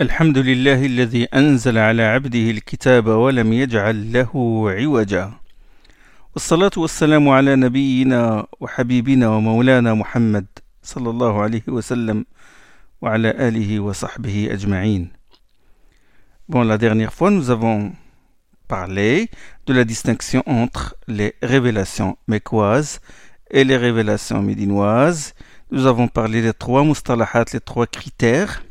الحمد لله الذي أنزل على عبده الكتاب ولم يجعل له عوجا والصلاة والسلام على نبينا وحبيبنا ومولانا محمد صلى الله عليه وسلم وعلى آله وصحبه أجمعين Bon, la dernière fois, nous avons parlé de la distinction entre les révélations mécoises et les révélations médinoises. Nous avons parlé des trois mustalahat, les trois critères Euh,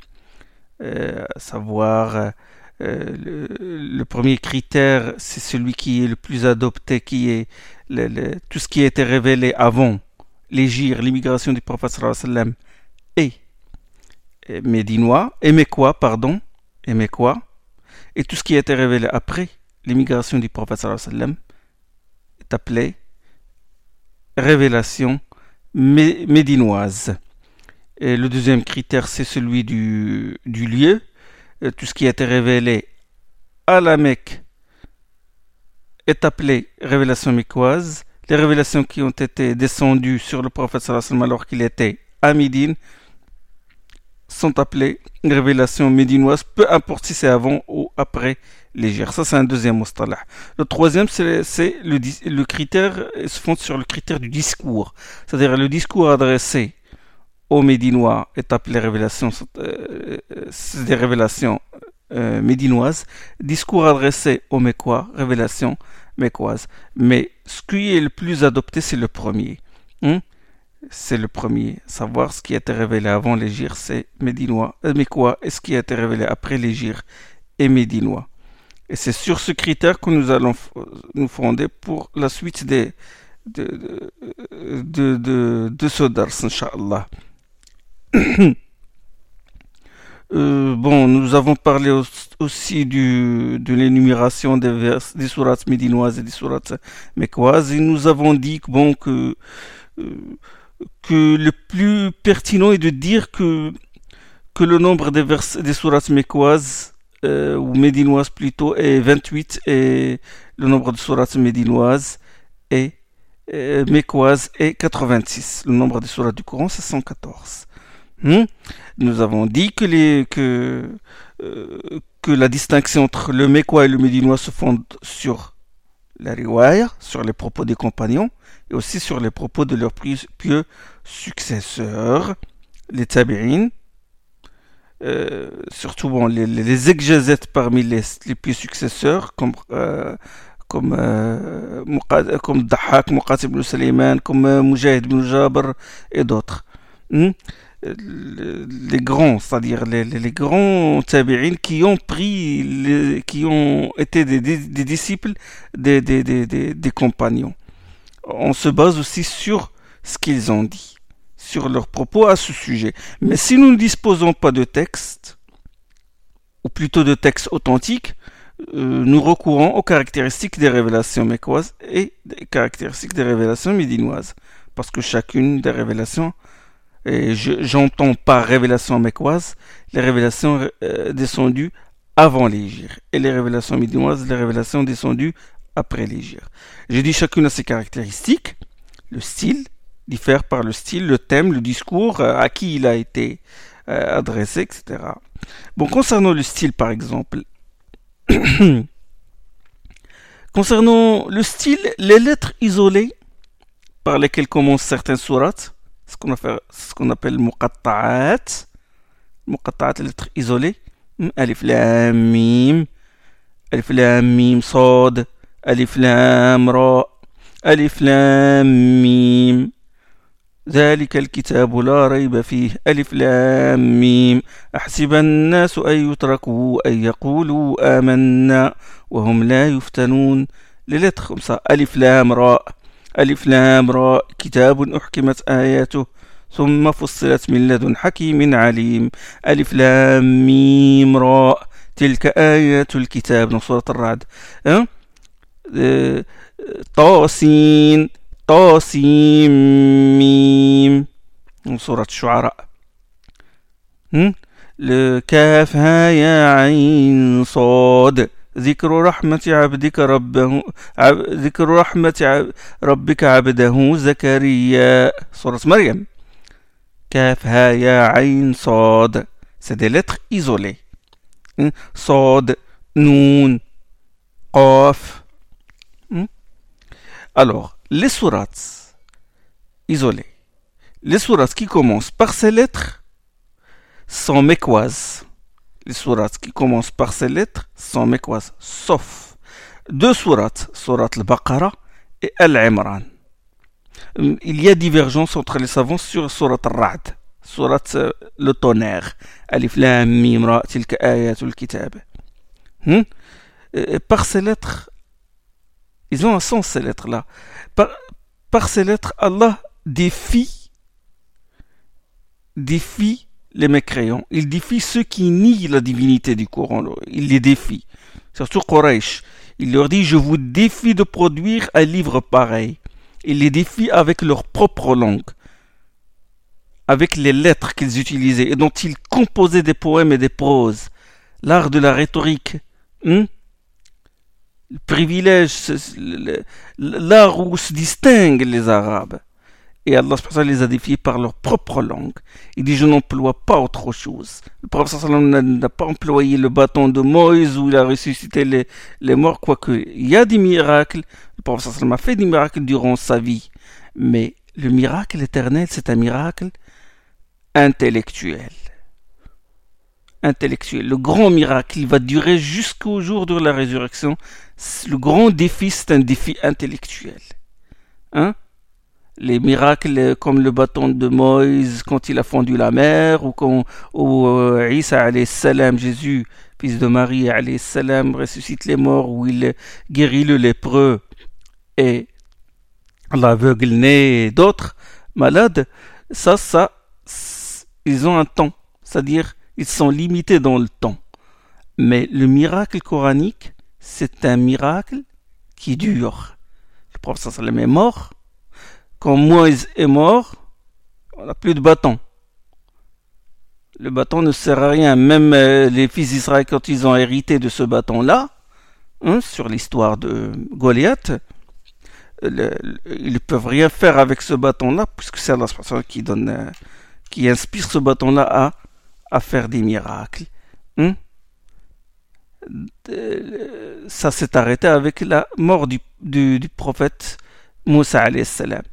à savoir euh, le, premier critère, c'est celui qui est le plus adopté, qui est le, tout ce qui a été révélé avant l'égir, l'immigration du prophète sallam et, et médinois, et mécois, pardon, et mécois, et tout ce qui a été révélé après l'immigration du prophète sallam est appelé révélation médinoise. Et le deuxième critère, c'est celui du, lieu. Euh, tout ce qui a été révélé à la Mecque est appelé révélation mécoise. Les révélations qui ont été descendues sur le prophète alors qu'il était à Médine sont appelées révélations médinoises, peu importe si c'est avant ou après l'Égypte. Ça, c'est un deuxième mustalah. Le troisième, c'est le, le critère, se fonde sur le critère du discours. C'est-à-dire le discours adressé aux Médinois est appelé révélation, euh, des révélations euh, médinoises, discours adressé aux Mécois, révélation mécoise. Mais ce qui est le plus adopté, c'est le premier. Hein? C'est le premier. Savoir ce qui a été révélé avant l'Égir, c'est médinois, euh, mécois, et ce qui a été révélé après l'Égir est médinois. Et c'est sur ce critère que nous allons nous fonder pour la suite des, de, de, de, de. Euh, bon, nous avons parlé aussi de l'énumération des, vers, des sourates médinoises et des sourates mécoises et nous avons dit que, bon, que, euh, que le plus pertinent est de dire que, le nombre des, vers, des sourates mécoises euh, ou médinoises plutôt est 28 et le nombre de sourates médinoises est euh, est 86. Le nombre des sourates du Coran c'est 114. Hmm? Nous avons dit les, euh, que la distinction entre le mécois et le médinois se fonde sur la riwaya, sur les propos des compagnons, et aussi sur les propos de leurs pieux successeurs, les tabi'in, euh, surtout bon, les, les exégètes parmi les, les successeurs, comme, euh, comme, euh, Dahak, ibn Sulayman, comme Mujahid ibn Jabr et d'autres. Hmm? Les grands, c'est-à-dire les, grands tabi'in qui ont pris, qui ont été des, des, des disciples des, des, compagnons. On se base aussi sur ce qu'ils ont dit, sur leurs propos à ce sujet. Mais si nous ne disposons pas de texte, ou plutôt de texte authentique, euh, nous recourons aux caractéristiques des révélations mécoises et des caractéristiques des révélations médinoises. Parce que chacune des révélations j'entends par révélation mécoise les révélations euh, descendues avant l'Égir et les révélations médinoises, les révélations descendues après l'Égir. J'ai dit chacune a ses caractéristiques, le style diffère par le style, le thème, le discours, euh, à qui il a été euh, adressé, etc. Bon, concernant le style par exemple, concernant le style, les lettres isolées par lesquelles commencent certaines sourates, سكون في سكون ابل المقطعات المقطعات اللي تخ ايزولي الف لام ميم الف لام ميم صاد الف لام راء الف لام ميم ذلك الكتاب لا ريب فيه. ألف لام ميم. أحسب الناس أن يتركوا أن يقولوا آمنا وهم لا يفتنون. للت خمسة ألف لام راء ألف لام راء كتاب أحكمت آياته ثم فصلت من لدن حكيم عليم. ألف لام ميم راء تلك آيات الكتاب من سورة الرعد. أه؟ أه طاسين طاسيم ميم من سورة الشعراء. الكاف ها يا عين صاد. ذكر رحمة عبدك ربه عب ذكر رحمة عب ربك عبده زكريا. سورة مريم. كاف ها يا عين صاد. سي دي لتر ايزولي صاد نون قاف. الوغ لي سورات ايزولي لي سورات كي كومونس باغ سي لتر سون ميكواز Les sourates qui commencent par ces lettres sont mécoises, sauf deux sourates, sourate al-Baqarah et Al-Imran. Il y a divergence entre les savants sur sourate al-Ra'd, sourate euh, le tonnerre, Alif Lam Mim Ra, tilka ayatul kitab. Hmm? Par ces lettres, ils ont un sens ces lettres-là. Par, par ces lettres, Allah défie, défie les mécréants. Il défie ceux qui nient la divinité du Coran. Il les défie. Surtout Quraysh. Il leur dit, je vous défie de produire un livre pareil. Il les défie avec leur propre langue, avec les lettres qu'ils utilisaient et dont ils composaient des poèmes et des proses. L'art de la rhétorique. Hein? Le privilège, l'art où se distinguent les Arabes. Et Allah les a défiés par leur propre langue. Il dit Je n'emploie pas autre chose. Le prophète n'a pas employé le bâton de Moïse où il a ressuscité les, les morts, quoique il y a des miracles. Le prophète a fait des miracles durant sa vie. Mais le miracle éternel, c'est un miracle intellectuel. Intellectuel. Le grand miracle, il va durer jusqu'au jour de la résurrection. Le grand défi, c'est un défi intellectuel. Hein? Les miracles comme le bâton de Moïse quand il a fondu la mer ou quand ou, euh, Isa salam Jésus fils de Marie salam ressuscite les morts où il guérit le lépreux. Et l'aveugle né et d'autres malades ça ça ils ont un temps. C'est-à-dire ils sont limités dans le temps. Mais le miracle coranique c'est un miracle qui dure. Le prophète sallam est mort quand Moïse est mort, on n'a plus de bâton. Le bâton ne sert à rien. Même euh, les fils d'Israël, quand ils ont hérité de ce bâton-là, hein, sur l'histoire de Goliath, ils ne peuvent rien faire avec ce bâton-là, puisque c'est la personne qui donne, euh, qui inspire ce bâton-là à, faire des miracles. Hein. Ça s'est arrêté avec la mort du, prophète Moussa salam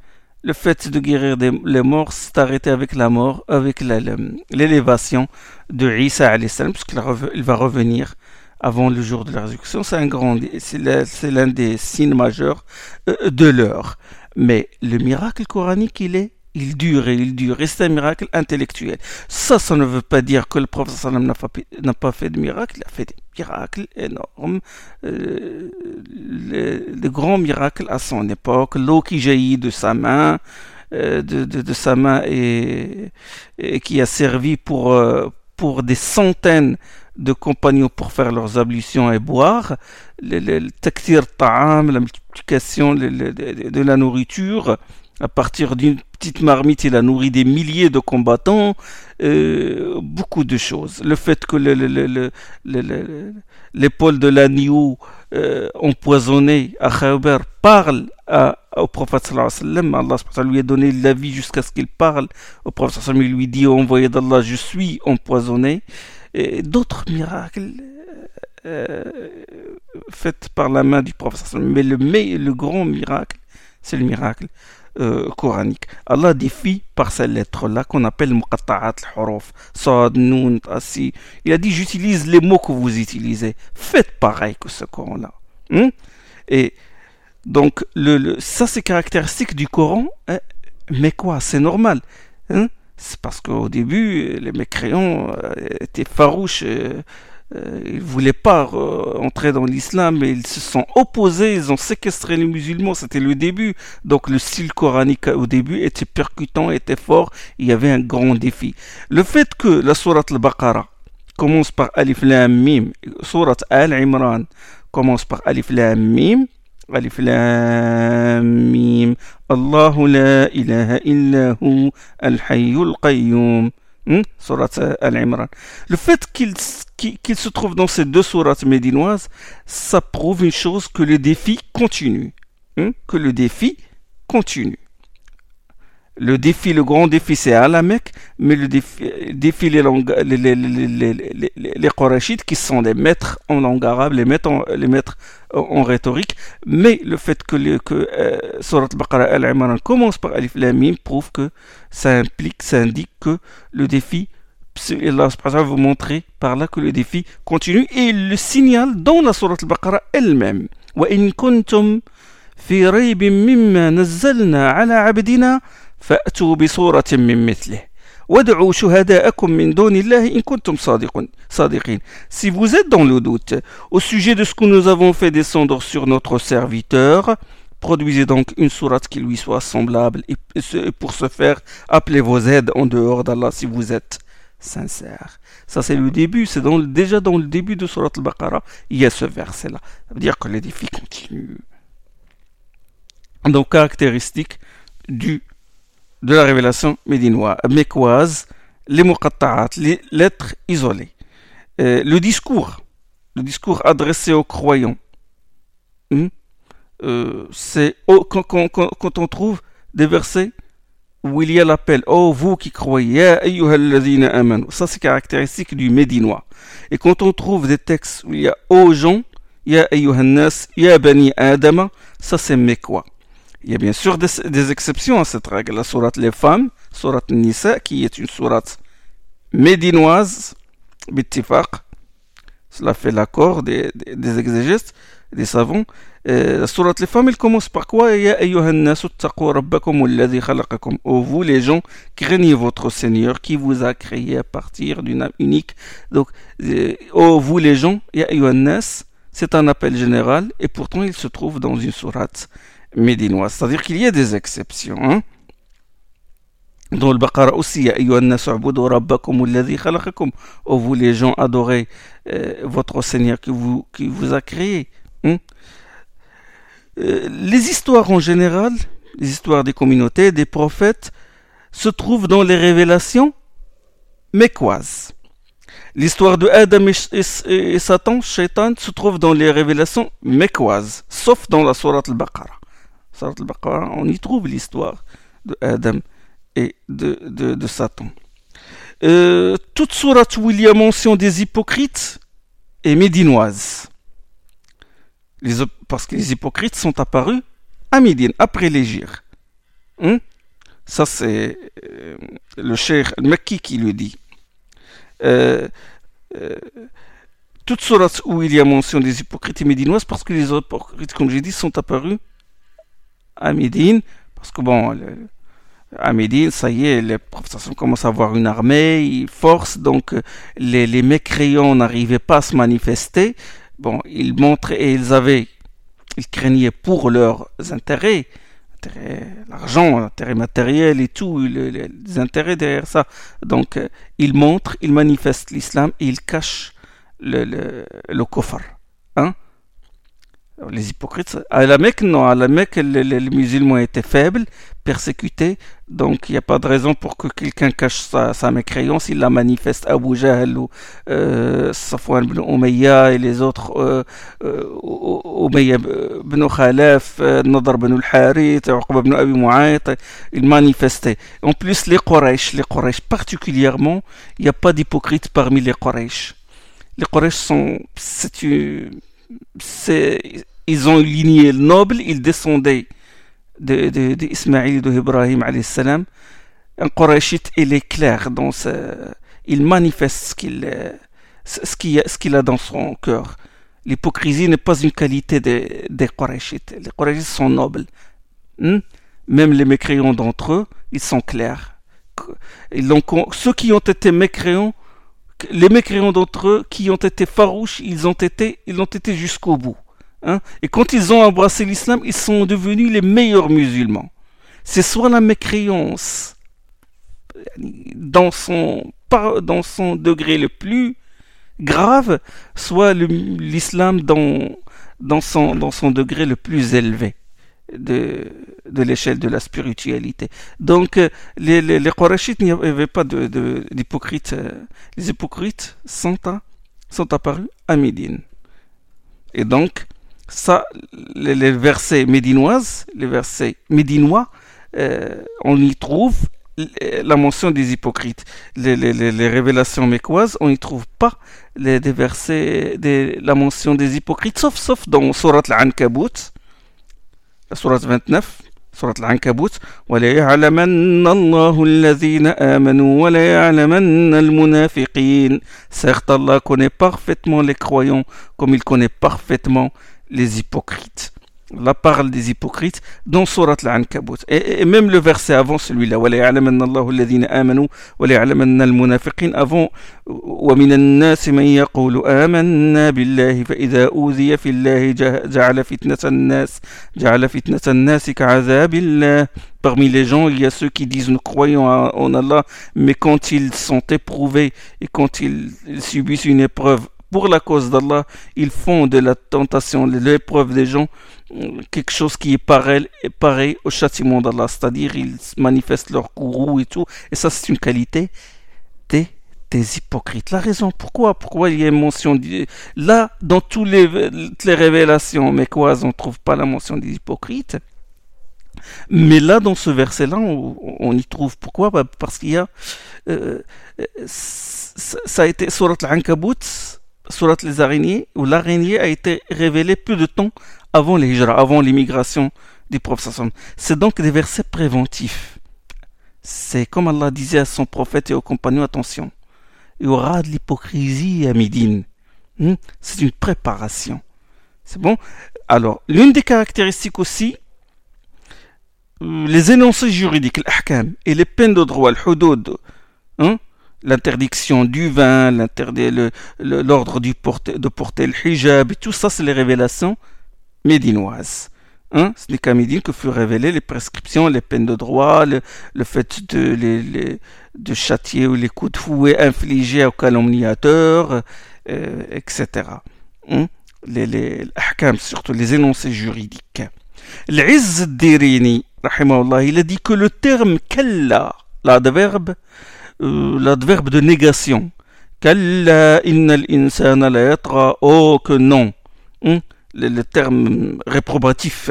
le fait de guérir les morts s'est arrêté avec la mort, avec l'élévation de Isa puisqu'il va revenir avant le jour de la résurrection. C'est un grand, c'est l'un des signes majeurs euh, de l'heure. Mais le miracle coranique, il est il dure et il dure, et c'est un miracle intellectuel. Ça, ça ne veut pas dire que le prophète n'a pas fait de miracle, il a fait des miracles énormes, euh, de grands miracles à son époque, l'eau qui jaillit de sa main, euh, de, sa main et, qui a servi pour, euh, pour des centaines de compagnons pour faire leurs ablutions et boire, le, le, ta'am, la multiplication de la nourriture, à partir d'une petite marmite, il a nourri des milliers de combattants, euh, beaucoup de choses. Le fait que l'épaule de l'agneau euh, empoisonné à parle au prophète sallallahu Allah lui a donné la vie jusqu'à ce qu'il parle. Au prophète sallallahu il lui dit, envoyé d'Allah, je suis empoisonné. Et d'autres miracles euh, faits par la main du prophète Mais le, le grand miracle, c'est le miracle euh, coranique. Allah défie par ces lettres-là qu'on appelle muqatta'at al-huruf, sad, nun, asi. Il a dit j'utilise les mots que vous utilisez. Faites pareil que ce Coran-là. Hmm? Et donc le, ça c'est caractéristique du Coran. Hein? Mais quoi? C'est normal. Hein? C'est parce qu'au début les mécréants euh, étaient farouches. Euh, euh, ils voulaient pas euh, entrer dans l'islam, mais ils se sont opposés, ils ont séquestré les musulmans, c'était le début. Donc le style coranique au début était percutant, était fort, il y avait un grand défi. Le fait que la sourate al-Baqarah commence par Alif Lam Mim, sourate Al-Imran commence par Alif Lam Mim, Alif Lam Mim, Allahu la ilaha illa hu al-hayyul qayyum. Hmm? Surat Al-Imran. Le fait qu'il se trouve dans ces deux sourates médinoises, ça prouve une chose que le défi continue. Hmm? Que le défi continue. Le défi, le grand défi, c'est à la Mecque, mais le défi, défi les, les, les, les, les qui sont les maîtres en langue arabe, les maîtres en, les maîtres en rhétorique. Mais le fait que, le, que euh, Surat al-Baqarah al-Imran commence par Alif Lam prouve que ça implique, ça indique que le défi, Allah va vous montrer par là que le défi continue et il le signale dans la Surat al-Baqarah elle-même. وإن كنتم في ريب مما نزلنا على عبدنا فأتوا بصورة من مثله وادعوا شهداءكم من دون الله إن كنتم صادقين Si vous êtes dans le doute au sujet de ce que nous avons fait descendre sur notre serviteur, produisez donc une sourate qui lui soit semblable et pour ce faire, appelez vos aides en dehors d'Allah si vous êtes sincère. Ça c'est le début, c'est dans, déjà dans le début de Surat al-Baqarah, il y a ce verset-là. Ça veut dire que les défis continuent. Donc caractéristique du de la révélation médinoise, mécoise, les muqatta'at, les lettres isolées. Euh, le discours, le discours adressé aux croyants, hmm, euh, c'est quand, quand, on trouve des versets où il y a l'appel Oh vous qui croyez, ça c'est caractéristique du médinois. Et quand on trouve des textes où il y a Oh gens, Ya ayyuhannas, Ya bani adama, ça c'est mécois. Il y a bien sûr des, exceptions à cette règle. La sourate Les Femmes, sourate Nisa, qui est une sourate médinoise, bittifaq. Cela fait l'accord des, exégètes, des savants. La sourate Les Femmes, elle commence par quoi Oh vous les gens, craignez votre Seigneur qui vous a créé à partir d'une âme unique. Donc, oh vous les gens, c'est un appel général et pourtant il se trouve dans une sourate médinoise. C'est-à-dire qu'il y a des exceptions. Hein. Dans le Baqarah aussi, Oh vous les gens adorez euh, votre Seigneur qui vous, qui vous a créé. Hein. Euh, les histoires en général, les histoires des communautés, des prophètes, se trouvent dans les révélations mécoises. L'histoire de Adam et, Satan, Shaitan, se trouve dans les révélations mécoises, sauf dans la Sourate al-Baqarah on y trouve l'histoire de Adam et de, de, Satan. Euh, toute sourate où il y a mention des hypocrites est médinoise. Parce que les hypocrites sont apparus à Médine, après l'Égir. Hein? Ça, c'est euh, le cher Mekki qui le dit. Euh, toute sourate où il y a mention des hypocrites est médinoise parce que les hypocrites, comme j'ai dit, sont apparus à Médine, parce que bon, à Médine, ça y est, les professeurs commencent à avoir une armée, ils forcent, donc les, les mécréants n'arrivaient pas à se manifester. Bon, ils montraient et ils avaient, ils craignaient pour leurs intérêts, l'argent, l'intérêt matériel et tout, les, intérêts derrière ça. Donc, ils montrent, ils manifestent l'islam et ils cachent le, le, le coffre. Hein? Les hypocrites, à la Mecque, non, à la Mecque, les, musulmans étaient faibles, persécutés, donc il n'y a pas de raison pour que quelqu'un cache sa, sa mécréance, il la manifeste. Abu Jahl ou euh, Safwan ibn Umayya et les autres, euh, euh, Umayya Khalaf, euh, Nadar ibn al-Harith, Uqba ibn Abi Mu'ayt, ils manifestaient. En plus, les Quraysh, les Quraysh particulièrement, il n'y a pas d'hypocrites parmi les Quraysh. Les Quraysh sont, c'est une ils ont une lignée noble, ils descendaient d'Ismaïl de, de, et d'Ibrahim salam. Un Qurayshite, il est clair dans ce, il manifeste ce qu'il ce qu'il a dans son cœur. L'hypocrisie n'est pas une qualité des, des. Les Qurayshites sont nobles. Hmm? Même les mécréants d'entre eux, ils sont clairs. Ils ceux qui ont été mécréants les mécréants d'entre eux qui ont été farouches, ils ont été, ils ont été jusqu'au bout. Hein. Et quand ils ont embrassé l'islam, ils sont devenus les meilleurs musulmans. C'est soit la mécréance dans son, degré le plus grave, soit l'islam dans son degré le plus élevé de, de l'échelle de la spiritualité. Donc, euh, les, les, les n'y avait pas d'hypocrites. De, euh, les hypocrites sont, sont apparus à Médine. Et donc, ça, les, versets médinoises, les versets médinois, on y trouve la mention des hypocrites. Les, les, les, révélations mécoises, on n'y trouve pas les, des versets, des, la mention des hypocrites, sauf, sauf dans Surat Al-Ankabut, سورة 29 سورة العنكبوت. وليعلمن الله الذين آمنوا وليعلمن المنافقين. سيخت الله كوني بارفيتمون لي كرويون كوم إل كوني بارفيتمون لي زيبوكريت la parole des hypocrites dans Surat Al-Ankabut. Et, et, même le verset avant celui-là, وَلَيَعْلَمَنَّ اللَّهُ الَّذِينَ آمَنُوا وَلَيَعْلَمَنَّ الْمُنَافِقِينَ avant وَمِنَ النَّاسِ مَنْ يَقُولُ آمَنَّا بِاللَّهِ فَإِذَا أُوذِيَ فِي اللَّهِ جَعَلَ فِتْنَةَ النَّاسِ جَعَلَ فِتْنَةَ النَّاسِ كَعَذَابِ اللَّهِ Parmi les gens, il y a ceux qui disent nous croyons en Allah, mais quand ils sont éprouvés et quand ils subissent une épreuve pour la cause d'Allah, ils font de la tentation, de l'épreuve des gens, quelque chose qui est pareil, pareil au châtiment d'Allah, c'est-à-dire ils manifestent leur courroux et tout, et ça c'est une qualité des, des, hypocrites. La raison pourquoi, pourquoi il y a une mention, là dans toutes les, les révélations quoi, on ne trouve pas la mention des hypocrites, mais là dans ce verset-là, on, y trouve pourquoi? Bah, Parce qu'il y a, euh, ça a été surat al-Ankabut, surat les araignées, où l'araignée a été révélée peu de temps avant l'hijra, avant l'immigration du prophète. C'est donc des versets préventifs. C'est comme Allah disait à son prophète et aux compagnons, attention, il y aura de l'hypocrisie à Médine. Hmm? C'est une préparation. C'est bon? Alors, l'une des caractéristiques aussi, les énoncés juridiques, l'ahkam, et les peines de droit, le hein, l'interdiction du vin, l'ordre de porter le hijab, tout ça, c'est les révélations médinoises. Hein? Ce n'est qu'à Médine que furent révélées les prescriptions, les peines de droit, le, fait de, les, de châtier ou les coups de fouet infligés aux calomniateurs, euh, etc. Hein? Les, les surtout les énoncés juridiques. L'Izz Dirini, il a dit que le terme kalla, l'adverbe, euh, l'adverbe de négation. Kalla innal insana la yatra. Oh, que non Hein? Le, terme réprobatif.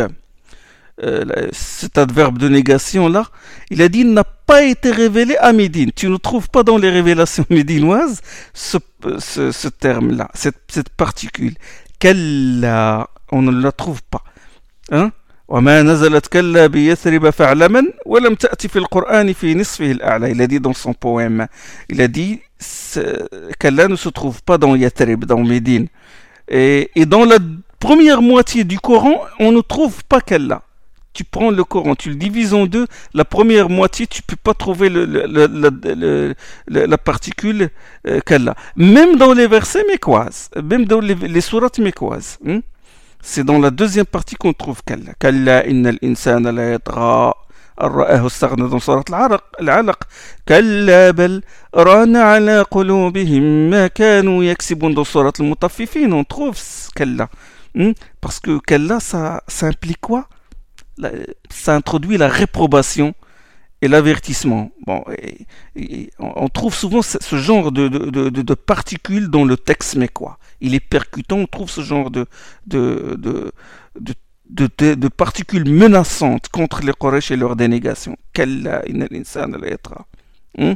Euh, cet adverbe de négation là, il a dit n'a pas été révélé à Médine. Tu ne trouves pas dans les révélations médinoises ce, ce, terme-là, cette, cette particule. Kalla, on ne la trouve pas. Hein? وما نزلت كلا بيثرب فاعلما ولم تأتي في القرآن في نصفه الأعلى il a dit dans son poème il a dit Kalla ne se trouve pas dans Yathrib dans Médine et, et dans la première moitié du Coran on ne trouve pas Kalla tu prends le Coran, tu le divises en deux, la première moitié, tu peux pas trouver le, le, le, la particule euh, Kalla. Même dans les versets mécoises, même dans les, les sourates mécoises. Hein? C'est dans la deuxième partie qu'on trouve Kalla. Kalla innal insana la yatra. رآه استغنى dans صورة العرق العلق كلا بل ران على قلوبهم ما كانوا يكسبون dans صورة المطففين on trouve كلا Hmm? Parce que Kalla, ça, ça implique quoi? Ça introduit la réprobation et l'avertissement. Bon, on trouve souvent ce genre de, particules dans le texte mais quoi? Il est percutant, on trouve ce genre de, particules menaçantes contre les Quraysh et leur dénégation. Hum?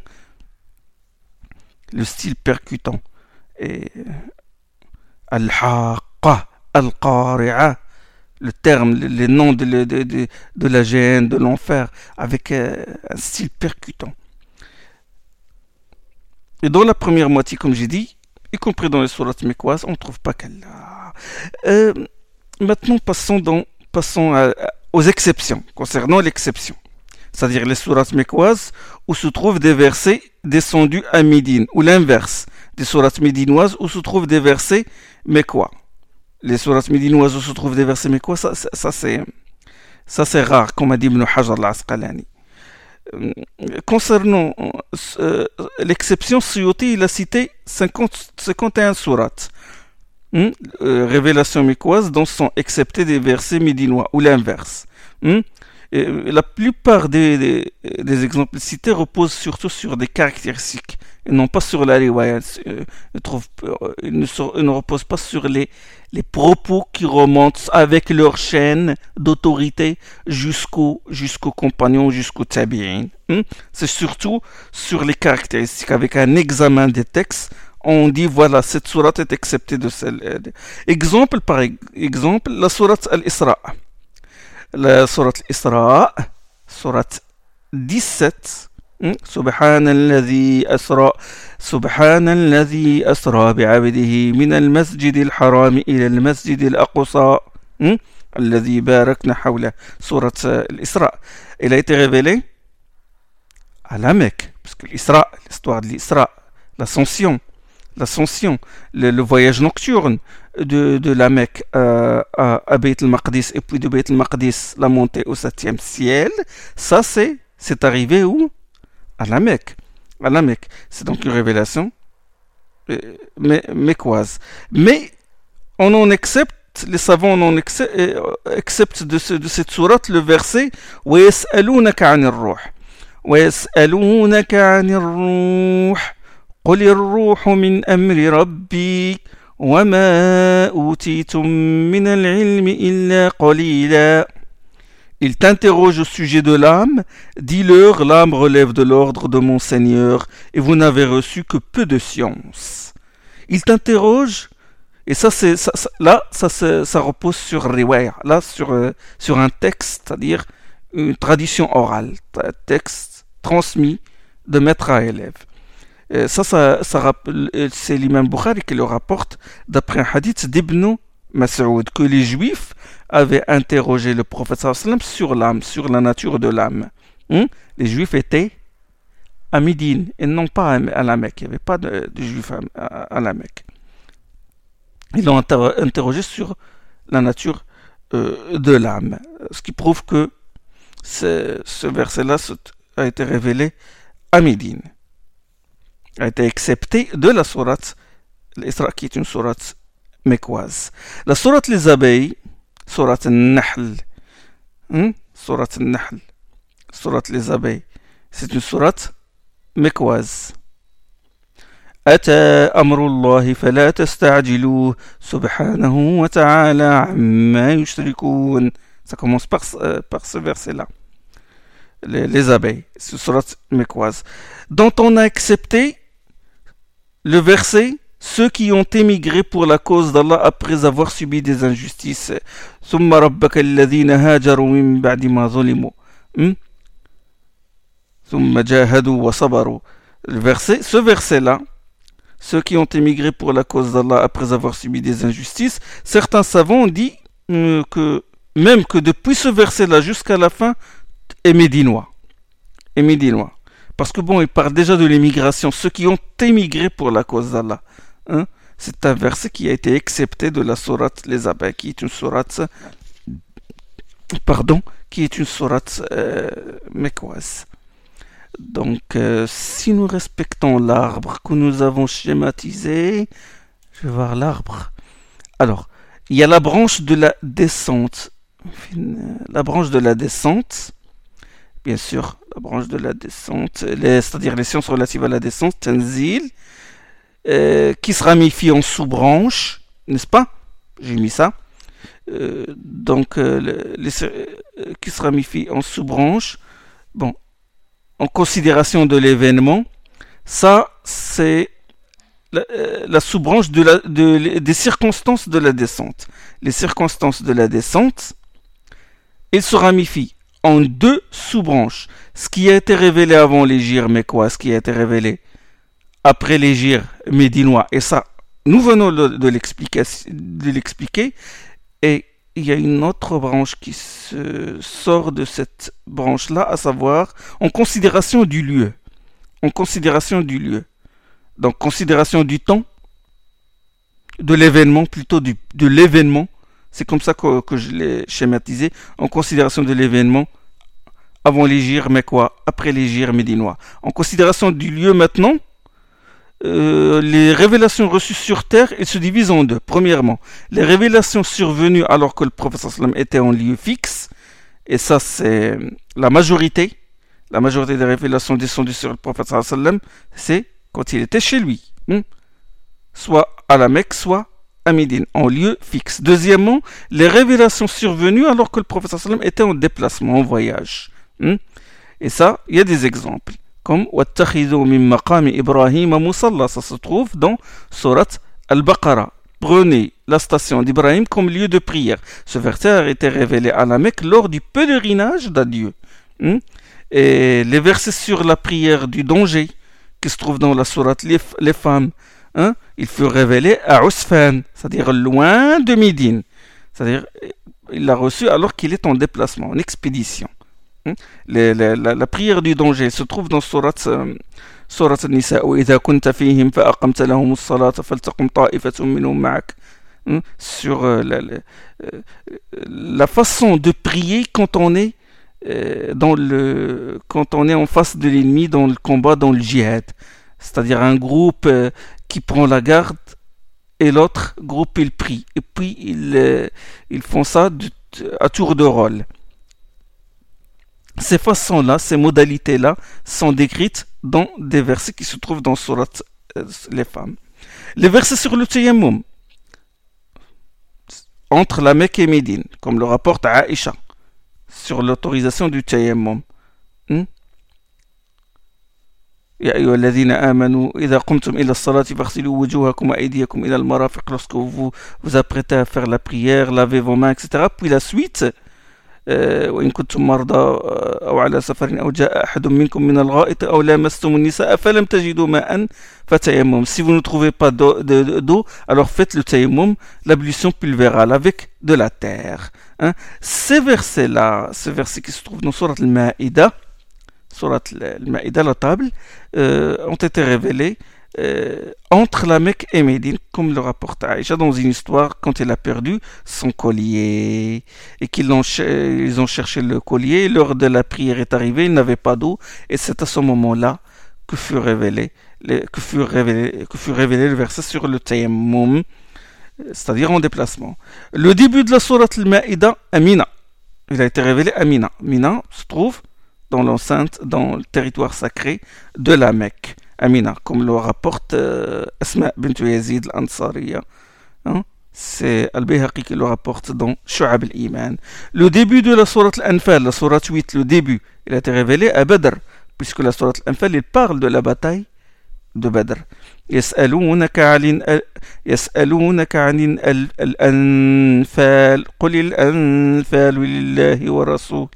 Le style percutant. Et euh, al Al-Qari'a, le terme, les noms de, de, de, la gêne, de l'enfer, avec euh, un style percutant. Et dans la première moitié, comme j'ai dit, y compris dans les sourates mécoises, on ne trouve pas qu'Allah. Euh, maintenant, passons, dans, passons aux exceptions, concernant l'exception. C'est-à-dire les sourates mécoises où se trouvent des versets descendus à Médine, ou l'inverse, des sourates médinoises où se trouvent des versets mécois. Les sourates médinoises se trouvent des versets mécois, ça, ça, c'est, ça c'est rare, comme a dit Ibn Hajar al-Asqalani. Euh, concernant euh, l'exception, Suyuti, il a cité 50, 51 sourates. Hmm? Euh, révélation mécoise dont sont exceptés des versets médinois ou l'inverse. Hmm? La plupart des, exemples cités reposent surtout sur des caractéristiques et non pas sur la riwaya. Euh, ils, ne, reposent pas sur les, propos qui remontent avec leur chaîne d'autorité jusqu'au jusqu'au compagnon, jusqu'au tabi'in. Hmm? C'est surtout sur les caractéristiques. Avec un examen des textes, on dit voilà, cette sourate est acceptée de celle. Euh, exemple par exemple, la sourate Al-Isra sourate Isra, sourate 17. سبحان الذي أسرى سبحان الذي أسرى بعبده من المسجد الحرام إلى المسجد الأقصى. الذي باركنا حوله سورة الإسراء. Il a été révélé à la Mecque, parce que l'Isra, l'histoire de l'Isra, l'ascension, l'ascension, le, le, voyage nocturne de, de la Mecque euh, à, à Beit al-Maqdis et puis de Beit al-Maqdis la montée au septième ciel, ça c'est c'est arrivé où À la Mecque. À la Mecque. C'est donc une révélation euh, mécoise. Mais on en accepte, les savants en acceptent, euh, acceptent de, ce, de cette sourate le verset وَيَسْأَلُونَكَ عَنِ الرُّوحِ وَيَسْأَلُونَكَ عَنِ الرُّوحِ قل الروح من أمر ربي وما أوتيتم من العلم إلا قليلا Il t'interroge au sujet de l'âme, dis-leur, l'âme relève de l'ordre de mon Seigneur, et vous n'avez reçu que peu de science. Il t'interroge, et ça, c'est, ça, ça, là, ça, ça repose sur riwaya, là, sur, euh, sur un texte, c'est-à-dire une tradition orale, un texte transmis de maître à élève. Euh, ça, ça, ça euh, c'est l'imam Bukhari qui le rapporte d'après un hadith d'Ibn Mas'ud, que les juifs avaient interrogé le prophète sur l'âme, sur la nature de l'âme. Hmm? Les juifs étaient à Médine et non pas à la Mecque. Il n'y avait pas de, juifs à, la Mecque. Ils l'ont interrogé sur la nature euh, de l'âme. Ce qui prouve que ce verset-là a été révélé à Médine a été accepté de la sourate l'Isra qui est une sourate mécoise. La sourate les abeilles, sourate Nahl, hein? sourate Nahl, sourate les abeilles, c'est une sourate mécoise. أتى أمر الله فلا تستعجلوه سبحانه وتعالى عما يشركون Ça commence par, euh, par ce verset-là. Les, les abeilles, c'est une sourate mécoise. Dont on a accepté le verset ceux qui ont émigré pour la cause d'Allah après avoir subi des injustices. Hmm? Le verset, ce verset-là, ceux qui ont émigré pour la cause d'Allah après avoir subi des injustices, certains savants ont dit euh, que même que depuis ce verset-là jusqu'à la fin, est médinois. Parce que bon, il parle déjà de l'émigration, ceux qui ont émigré pour la cause d'Allah. Hein. C'est un verset qui a été accepté de la sourate Les Abeilles, qui est une sourate, pardon, qui est une sourate euh. Donc, euh, si nous respectons l'arbre que nous avons schématisé, je vais voir l'arbre. Alors, il y a la branche de la descente. La branche de la descente, bien sûr, la branche de la descente, c'est-à-dire les sciences relatives à la descente, Tanzil, euh, qui se ramifie en sous-branches, n'est-ce pas? J'ai mis ça. Euh, donc, euh, les, qui se ramifie en sous-branches. Bon, en considération de l'événement, ça, c'est la, sous-branche de, des circonstances de la descente. Les circonstances de la descente, elles se ramifient en deux sous-branches. Ce qui a été révélé avant les mais quoi Ce qui a été révélé après les médinois. Et ça, nous venons de, l'expliquer. Et il y a une autre branche qui se sort de cette branche-là, à savoir en considération du lieu. En considération du lieu. Donc, considération du temps, de l'événement, plutôt du, de l'événement c'est comme ça que, je l'ai schématisé, en considération de l'événement avant les mais quoi Après les médinois. En considération du lieu maintenant, euh, les révélations reçues sur terre, elles se divisent en deux. Premièrement, les révélations survenues alors que le professeur était en lieu fixe, et ça c'est la majorité, la majorité des révélations descendues sur le sallam, c'est quand il était chez lui, hmm? soit à la Mecque, soit à Médine, en lieu fixe. Deuxièmement, les révélations survenues alors que le sallam était en déplacement, en voyage. Hmm? Et ça, il y a des exemples, comme Ibrahim ça se trouve dans Surat Al-Baqarah prenez la station d'Ibrahim comme lieu de prière. Ce verset a été révélé à la Mecque lors du pèlerinage d'adieu. Hmm? Et les versets sur la prière du danger, qui se trouve dans la sourate Les, femmes, Hein, il fut révélé à Ousfan, c'est-à-dire loin de Médine. C'est-à-dire, il l'a reçu alors qu'il est en déplacement, en expédition. Hein, la, prière du danger se trouve dans Surat, euh, surat Nisa, hein? sur euh, la, la, euh, la, façon de prier quand on est euh, dans le quand on est en face de l'ennemi dans le combat dans le djihad c'est-à-dire un groupe qui prend la garde et l'autre groupe il prie et puis ils, ils font ça à tour de rôle ces façons-là, ces modalités-là sont décrites dans des versets qui se trouvent dans Surat euh, les femmes. Les versets sur le tayammum, entre la Mecque et Médine, comme le rapporte Aïcha, sur l'autorisation du tayammum. يا أيها الذين آمنوا إذا قمتم إلى الصلاة فاغسلوا وجوهكم وأيديكم إلى المرافق. لوسكو فو فوز فار فيغ لا بريير لافي فو مان إكسيتيرا بوي لا سويت وإن كنتم مرضى أو على سفر أو جاء أحد منكم من الغائط أو لامستم النساء فلم تجدوا ماء فتيمم سي فو نو تروفي با دو ألوغ فيت لو تيمم لابليسيون بولفيرال أفيك دو لا تيغ سي فيرسي لا سي فيرسي كي سو تروف نو سورة المائدة Surat al-Ma'ida la table euh, ont été révélés euh, entre la Mecque et Médine, comme le rapporte Aïcha dans une histoire quand elle a perdu son collier et qu'ils ont, ont cherché le collier. L'heure de la prière est arrivée, ils n'avaient pas d'eau et c'est à ce moment-là que fut révélé, que que le verset sur le tayammum, c'est-à-dire en déplacement. Le début de la sourate al-Ma'ida, Amina. Il a été révélé à Mina. Mina se trouve dans l'enceinte, dans le territoire sacré de la Mecque. Amina, comme le rapporte euh, Asma bint Yazid al-Ansariya. Hein? C'est Al-Bayhaqi qui le rapporte dans Shu'ab al-Iman. Le début de la sourate al-Anfal, la sourate 8, le début, il a été révélé à Badr, puisque la sourate al-Anfal, il parle de la bataille de Badr. يسألونك عن يسألونك عن الأنفال قل الأنفال لله والرسول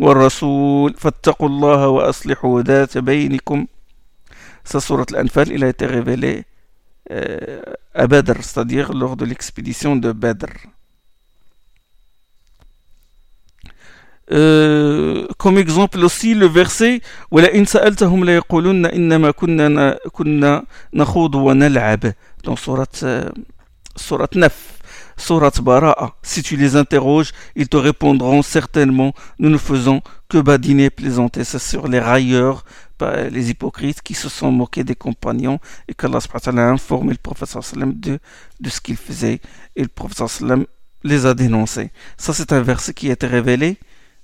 والرسول فاتقوا الله وأصلحوا ذات بينكم Sa sourate Al-Anfal, il a été révélé euh, à Badr, c'est-à-dire lors de l'expédition de Badr. Euh, comme exemple aussi le verset وَلَئِنْ سَأَلْتَهُمْ لَيَقُولُنَّ إِنَّمَا كُنَّا, كنا نخوض ونلعب dans sourate, euh, sourate 9 Sourate Bara'a, si tu les interroges, ils te répondront certainement, nous ne faisons que badiner plaisanter. C'est sur les railleurs, les hypocrites qui se sont moqués des compagnons et qu'Allah a informé le prophète de, de ce qu'il faisait et le prophète les a dénoncés. Ça, c'est un verset qui a été révélé,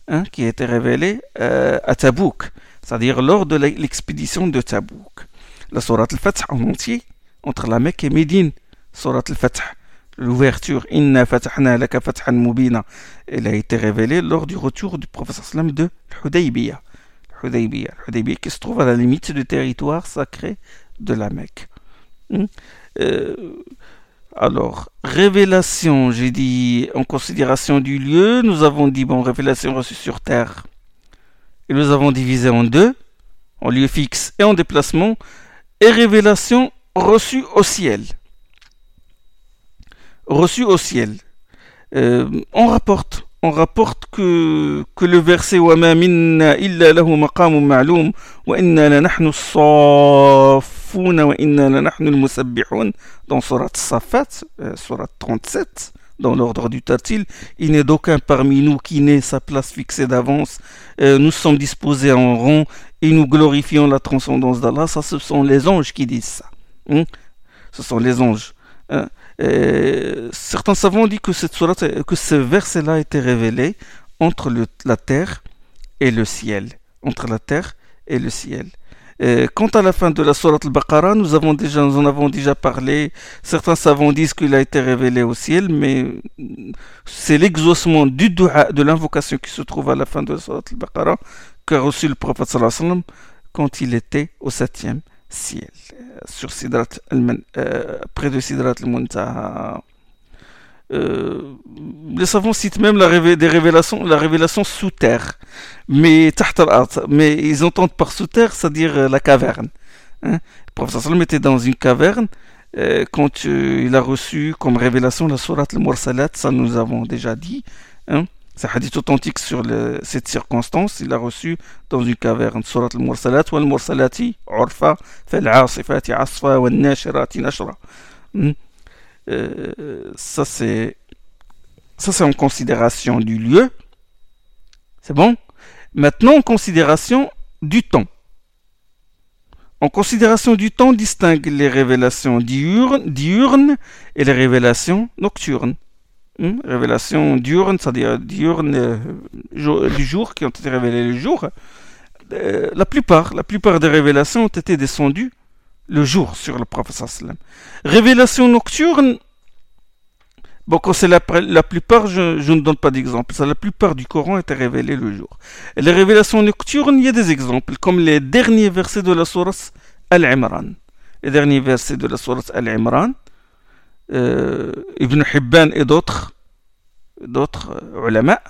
hein, qui a été révélé euh, à Tabouk, c'est-à-dire lors de l'expédition de Tabouk. La sourate al-Fath en entier, entre la Mecque et Médine, sourate al-Fath l'ouverture Inna fatahna laka mubina, elle a été révélée lors du retour du sallam de Hudaybiyah qui se trouve à la limite du territoire sacré de la Mecque. Hmm? Euh, alors, révélation, j'ai dit en considération du lieu, nous avons dit, bon, révélation reçue sur terre. Et nous avons divisé en deux, en lieu fixe et en déplacement, et révélation reçue au ciel reçu au ciel. Euh, on rapporte, on rapporte que, que le verset وَمَا مِنَّا إِلَّا لَهُ مَقَامٌ مَعْلُومٌ وَإِنَّا لَنَحْنُ الصَّافُّونَ وَإِنَّا لَنَحْنُ الْمُسَبِّحُونَ dans Surat Safat, euh, Surat 37, dans l'ordre du Tartil, il n'est d'aucun parmi nous qui n'ait sa place fixée d'avance. Euh, nous sommes disposés en rond et nous glorifions la transcendance d'Allah. Ça, ce sont les anges qui disent ça. Hein? Ce sont les anges. Hein? Certains savants dit que, cette sourate, que ce verset-là a été révélé entre la terre et le ciel. Entre la terre et le ciel. Euh, quant à la fin de la Surat al-Baqarah, nous, en avons déjà parlé. Certains savants disent qu'il a été révélé au ciel, mais c'est l'exaucement du dua, de l'invocation qui se trouve à la fin de la Surat al-Baqarah qu'a reçu le prophète sallallahu quand il était au septième ciel, euh, sur Sidrat euh, près de Sidrat al-Muntaha. Euh, les savants citent même la, la révélation sous terre, mais ils entendent par sous terre, c'est-à-dire euh, la caverne. Hein. Le professeur Salam était dans une caverne euh, quand il a reçu comme révélation la sourate al-Mursalat, ça nous avons déjà dit. Hein. C'est un hadith authentique sur cette circonstance. Il a reçu dans une caverne Surat al-Mursalat wal mursalati urfa fal asifati asfa wal nashirati nashra. Hmm. Euh, ça c'est en considération du lieu. C'est bon? Maintenant en considération du temps. En considération du temps, distingue les révélations diurnes, et les révélations nocturnes. Hmm? Révélations diurnes, c'est-à-dire diurnes euh, du jour, qui ont été révélées le jour. Euh, la plupart, la plupart des révélations ont été descendues le jour sur le prophète sallam. Révélation nocturne, bon, quand c'est la, plupart, je, ne donne pas d'exemple, la plupart du Coran était révélé le jour. Les révélations nocturnes, il y a des exemples, comme les derniers versets de la sourate Al-Imran. Les derniers versets de la sourate Al-Imran, Ibn Hibban et d'autres, d'autres euh, ulama,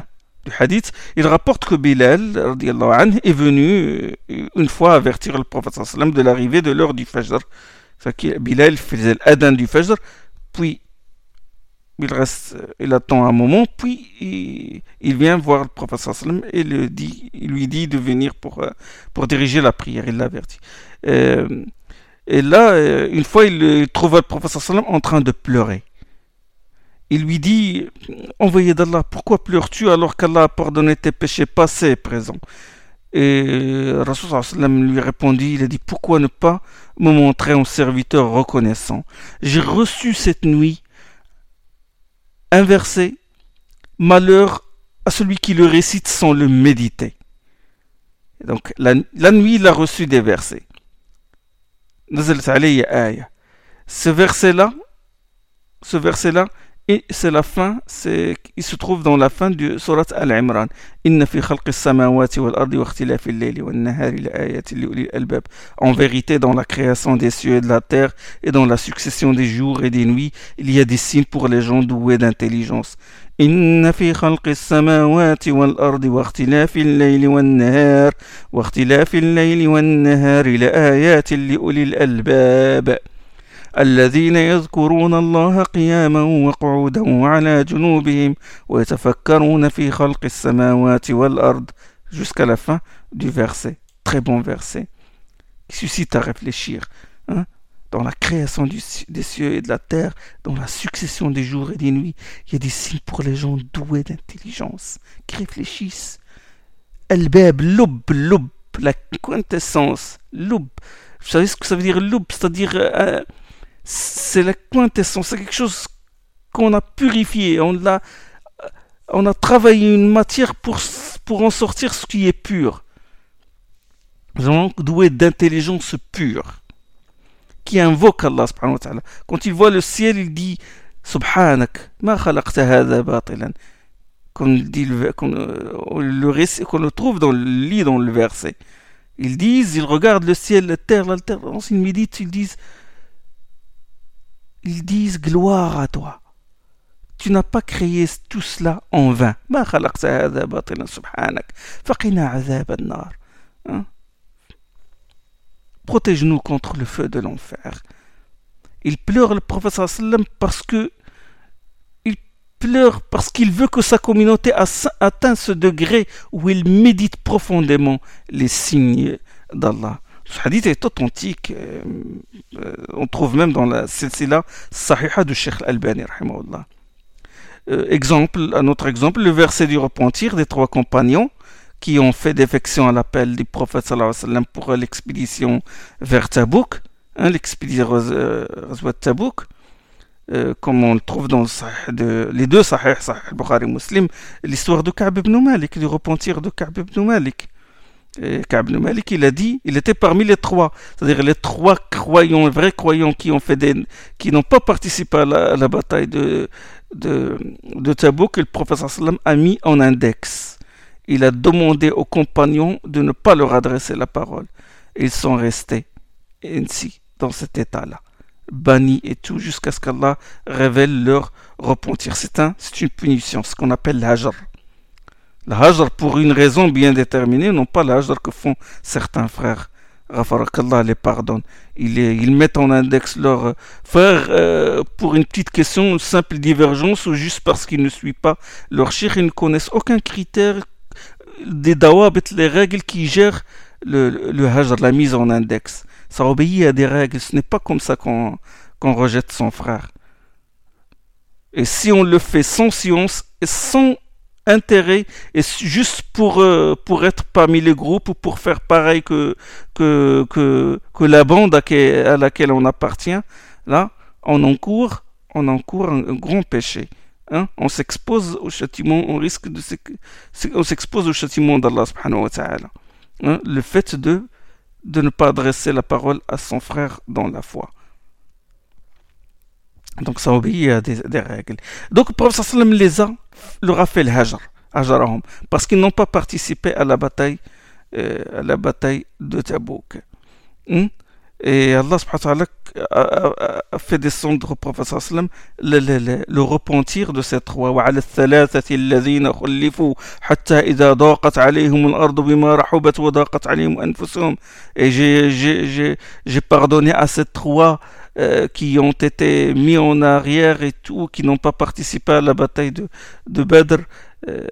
hadith, il rapporte que Bilal anhu, est venu euh, une fois avertir le prophète de l'arrivée de l'heure du Fajr. Bilal faisait l'adhan du Fajr, puis il reste, il attend un moment, puis il, vient voir le prophète et le dit, il lui dit de venir pour, euh, pour diriger la prière. Il l'avertit. Euh, et là, une fois, il trouve le prophète sallam en train de pleurer il lui dit Envoyé d'Allah, pourquoi pleures-tu alors qu'Allah a pardonné tes péchés passés et présents? Et Rasul lui répondit Il a dit Pourquoi ne pas me montrer un serviteur reconnaissant? J'ai reçu cette nuit un verset Malheur à celui qui le récite sans le méditer. donc la, nuit, il a reçu des versets. Ce verset-là, ce verset-là, et c'est la fin, c'est, il se trouve dans la fin du Surat Al-Imran. Inna fi khalqi samawati wal ardi wa ikhtilafi al-layli wan nahari la ayatin li ulil albab. En vérité, dans la création des cieux et de la terre et dans la succession des jours et des nuits, il y a des signes pour les gens doués d'intelligence. إن في خلق السماوات والأرض واختلاف الليل والنهار واختلاف الليل والنهار لآيات لأولي الألباب الذين يذكرون الله قياما وقعودا وعلى جنوبهم ويتفكرون في خلق السماوات والأرض jusqu'à la fin du verset. Très bon verset qui suscite à réfléchir. Hein? Dans la création du, des cieux et de la terre, dans la succession des jours et des nuits, il y a des signes pour les gens doués d'intelligence qui réfléchissent. Al-Bab, lub, lub, la quintessence, lub. Vous savez ce que ça veut dire lub C'est-à-dire euh, c'est la quintessence, c'est quelque chose qu'on a purifié, on a, on a travaillé une matière pour, pour en sortir ce qui est pur. Donc doué d'intelligence pure, qui invoque Allah. Quand il voit le ciel, il dit Subhanak, ma khalaqta hadha batilan. Qu'on dit le, le, qu'on le trouve dans le lit dans le verset. Ils disent, ils regardent le ciel, la terre, l'alternance, ils méditent, ils disent ils disent gloire à toi. Tu n'as pas créé tout cela en vain. Hein? Protège-nous contre le feu de l'enfer. Il pleure le professeur sallam parce que il pleure parce qu'il veut que sa communauté atteigne ce degré où il médite profondément les signes d'Allah. Ce hadith est authentique. Euh, euh, on trouve même dans la silsila sahiha de Sheikh Al-Albani, euh, exemple, un autre exemple, le verset du repentir des trois compagnons qui ont fait défection à l'appel du prophète alayhi pour l'expédition vers Tabouk, hein, l'expédition euh, Tabouk. comme on le trouve dans les deux Sahih, Sahih Bukhari Muslim, l'histoire de Ka'b ibn Malik, du repentir de Ka'b ibn Malik. Ka'b Malik, il a dit, il était parmi les trois, c'est-à-dire les trois croyants, vrais croyants qui ont fait des, qui n'ont pas participé à la, bataille de, de, Tabouk, que le professeur sallam a mis en index. Il a demandé aux compagnons de ne pas leur adresser la parole. Ils sont restés ainsi, dans cet état-là bannis et tout jusqu'à ce qu'Allah révèle leur repentir. C'est un, c'est une punition, ce qu'on appelle l'hajr. L'hajr pour une raison bien déterminée, non pas l'hajr que font certains frères. qu'Allah les pardonne. Ils, mettent en index leurs frères euh, pour une petite question, une simple divergence ou juste parce qu'ils ne suivent pas leur shir, ils ne connaissent aucun critère des dawabit, les règles qui gèrent le, le hajr, la mise en index ça obéit à des règles. Ce n'est pas comme ça qu'on rejette son frère. Et si on le fait sans science et sans intérêt, et juste pour, euh, pour être parmi les groupes ou pour faire pareil que, que, que, la bande à, laquelle on appartient, là, on encourt, on encourt un, grand péché. Hein? On s'expose au châtiment, on risque de on s'expose au châtiment d'Allah subhanahu wa. Hein? Le fait de de ne pas adresser la parole à son frère dans la foi. Donc ça obéit à des, règles. Donc le prophète les a, leur a fait le hajr, parce qu'ils n'ont pas participé à la bataille, euh, à la bataille de Tabouk. Hmm? Et Allah subhanahu wa ta'ala a fait descendre au prophète sallam le, le, le, le repentir de ces trois. وعلى الثلاثة الذين خلفوا حتى إذا ضاقت عليهم الأرض بما رحبت وضاقت عليهم أنفسهم. Et j'ai pardonné à ces trois euh, qui ont été mis en arrière et tout, qui n'ont pas participé à la bataille de, de Badr. Euh,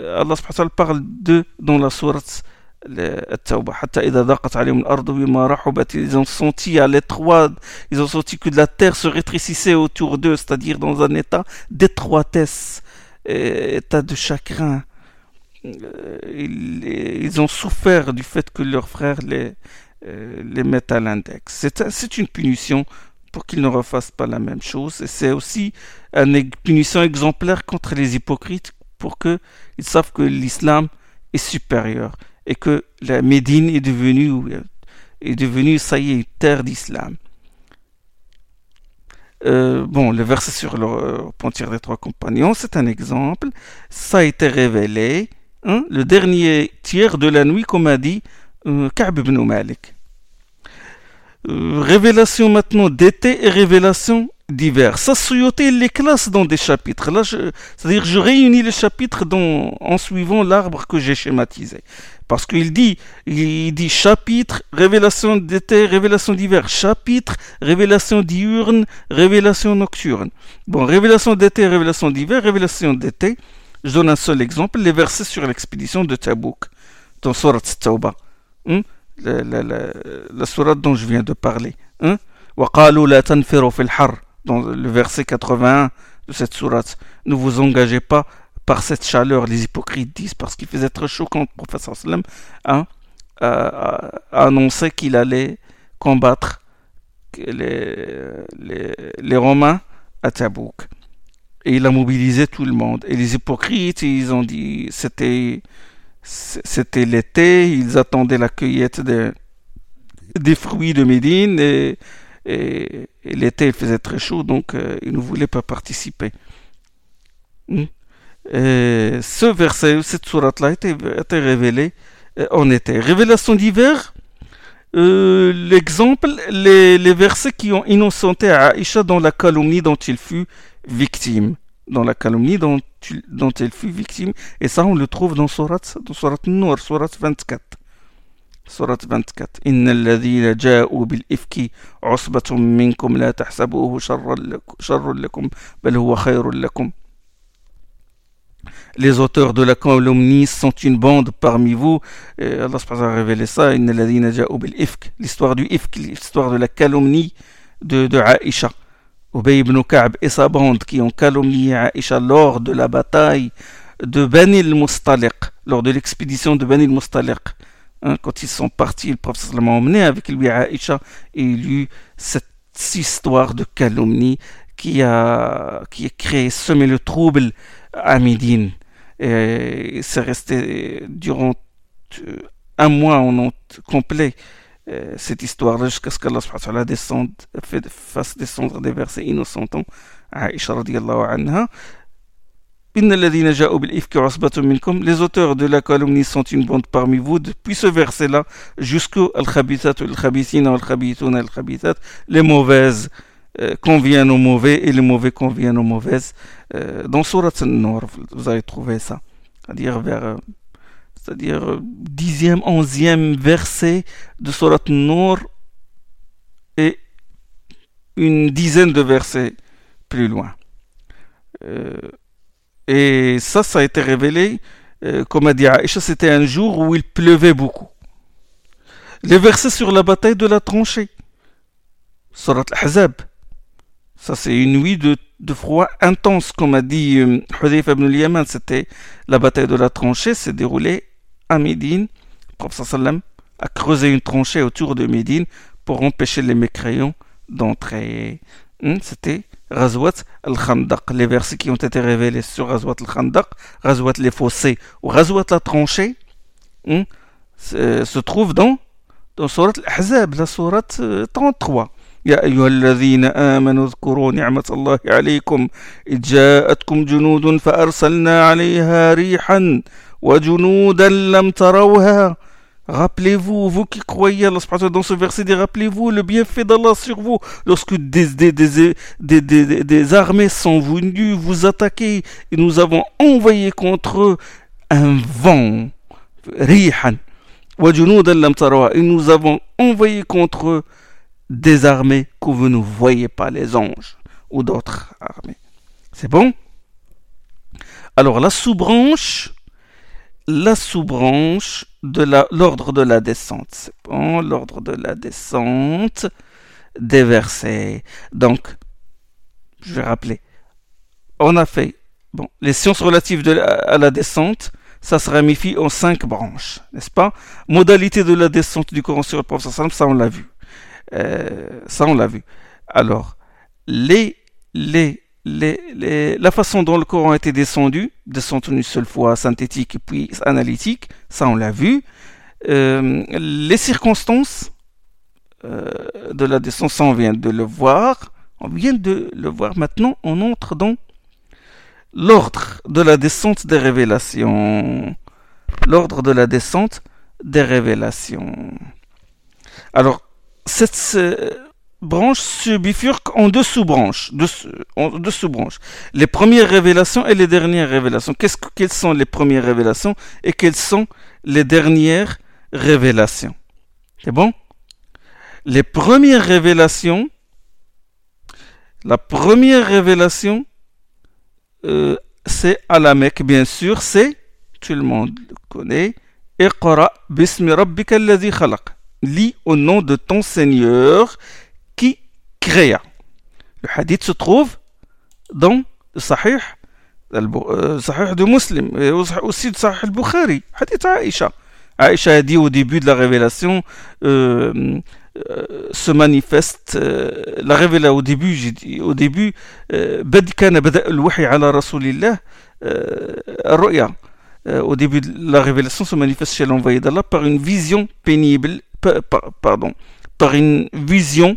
Allah parle d'eux dans la sourate ils ont senti à l'étroit ils ont senti que la terre se rétrécissait autour d'eux c'est-à-dire dans un état d'étroitesse état de chagrin. Euh, ils, ont souffert du fait que leurs frères les, euh, les mettent à l'index. C'est une punition pour qu'ils ne refassent pas la même chose et c'est aussi une punition exemplaire contre les hypocrites pour qu'ils savent que l'islam est supérieur et que la Médine est devenue, est ça y est, terre d'islam. Euh, bon, le verset sur le repentir des trois compagnons, c'est un exemple. Ça a été révélé hein, le dernier tiers de la nuit, comme a dit euh, Ka'b ibn Malik. Euh, révélation maintenant d'été et révélation divers. Ça, Suyoti les classes dans des chapitres. Là, c'est-à-dire, je réunis les chapitres en suivant l'arbre que j'ai schématisé. Parce qu'il dit, il dit chapitre, révélation d'été, révélation d'hiver, chapitre, révélation diurne, révélation nocturne. Bon, révélation d'été, révélation d'hiver, révélation d'été. Je donne un seul exemple, les versets sur l'expédition de Tabouk, dans Surat Tauba. Hein? La, la, la, dont je viens de parler. Hein? dans le verset 81 de cette sourate, ne vous engagez pas par cette chaleur, les hypocrites disent, parce qu'il faisait très chaud quand le professeur Sallam hein, a, annoncé qu'il allait combattre les, les, Romains à Tabouk. Et il a mobilisé tout le monde. Et les hypocrites, ils ont dit, c'était c'était l'été, ils attendaient la cueillette des, fruits de Médine et et, l'été il faisait très chaud, donc euh, il ne voulait pas participer. Hmm. ce verset, cette sourate-là, a été, révélée euh, en été. Révélation d'hiver, euh, l'exemple, les, les, versets qui ont innocenté Aïcha dans la calomnie dont il fut victime. Dans la calomnie dont, dont elle fut victime. Et ça, on le trouve dans Surat, dans Surat Noir, Surat 24. سورة 24 إن الذين جاءوا بالإفك عصبة منكم لا تحسبوه شرا لكم, شر لكم بل هو خير لكم Les auteurs de la calomnie sont une bande parmi vous. Et Allah a révélé ça. L'histoire du ifk, l'histoire de la calomnie de, de Aïcha. Ubay ibn Ka'b et sa bande qui ont calomnié Aïcha lors de la bataille de Bani al-Mustaliq, lors de l'expédition de Bani al-Mustaliq. Hein, quand ils sont partis, le prophète l'a emmené avec lui à Aïcha et il eut cette, histoire de calomnie qui a, qui a créé, semé le trouble à Médine. Et c'est resté durant euh, un mois en complet cette histoire jusqu'à ce qu'Allah subhanahu descende, fasse descendre des versets innocentants à Aisha radiallahu anha. Les auteurs de la calomnie sont une bande parmi vous. Depuis ce verset-là jusqu'au al-khabithuna, al-khabithat, les mauvaises euh, conviennent aux mauvais et les mauvais conviennent aux mauvaises. Euh, dans Surat An-Nur, vous avez trouvé ça. C'est-à-dire vers euh, c'est-à-dire dixième, onzième verset de Surat An-Nur et une dizaine de versets plus loin. Et ça, ça a été révélé, euh, comme a dit Aïcha, c'était un jour où il pleuvait beaucoup. Les versets sur la bataille de la tranchée. Surat al-Ahzab. Ça, c'est une nuit de, froid intense, comme a dit euh, Hudayf ibn al-Yaman. C'était la bataille de la tranchée, s'est déroulée à Médine. Le prophète sallam a creusé une tranchée autour de Médine pour empêcher les mécréants d'entrer. Hmm, c'était Razwat al-Khandaq. Les versets qui ont été révélés sur Razwat al-Khandaq, Razwat les fossés ou Razwat la tranchée, hmm, se trouvent dans, dans Surat al-Ahzab, la Surat 33. يا أيها الذين آمنوا اذكروا نعمة الله عليكم إذ جاءتكم جنود فأرسلنا عليها ريحا وجنودا لم تروها Rappelez-vous, vous qui croyez Allah dans ce verset, rappelez-vous le bienfait d'Allah sur vous. Lorsque des, des, des, des, armées sont venues vous attaquer et nous avons envoyé contre eux un vent, rihan, et nous avons envoyé contre eux des armées que vous ne voyez pas, les anges ou d'autres armées. C'est bon? Alors la sous-branche la sous-branche de l'ordre de la descente. C'est bon, l'ordre de la descente des. Donc, je vais rappeler. On a fait bon, les sciences relatives à la descente, ça se ramifie en cinq branches, n'est-ce pas? Modalité de la descente du Coran sur le prophète, ça on l'a vu. Euh, ça on l'a vu. Alors, les, les la façon dont le Coran été descendu, descendu une seule fois synthétique et puis analytique, ça on l'a vu. Euh, les circonstances euh, de la descente, on vient de le voir. On vient de le voir maintenant, on entre dans l'ordre de la descente des révélations. L'ordre de la descente des révélations. Alors, cette, branches se bifurquent en deux sous-branches. Deux, sous-branches. Les premières révélations et les dernières révélations. Quelles sont les premières révélations et quelles sont les dernières révélations? C'est bon? Les premières révélations, la première révélation, euh, c'est à la Mecque, bien sûr, c'est, tout le monde le connaît, Iqra bismi rabbika khalaq. Lis au nom de ton Seigneur créa. Le hadith se trouve dans le Sahih, euh, euh, le Sahih de Muslim, et aussi le Sahih al-Bukhari, hadith Aïcha. Aïcha a dit au début de la révélation, euh, se manifeste la révélation au début j'ai dit au début au début de la révélation se manifeste chez l'envoyé d'Allah par une vision pénible pardon par une vision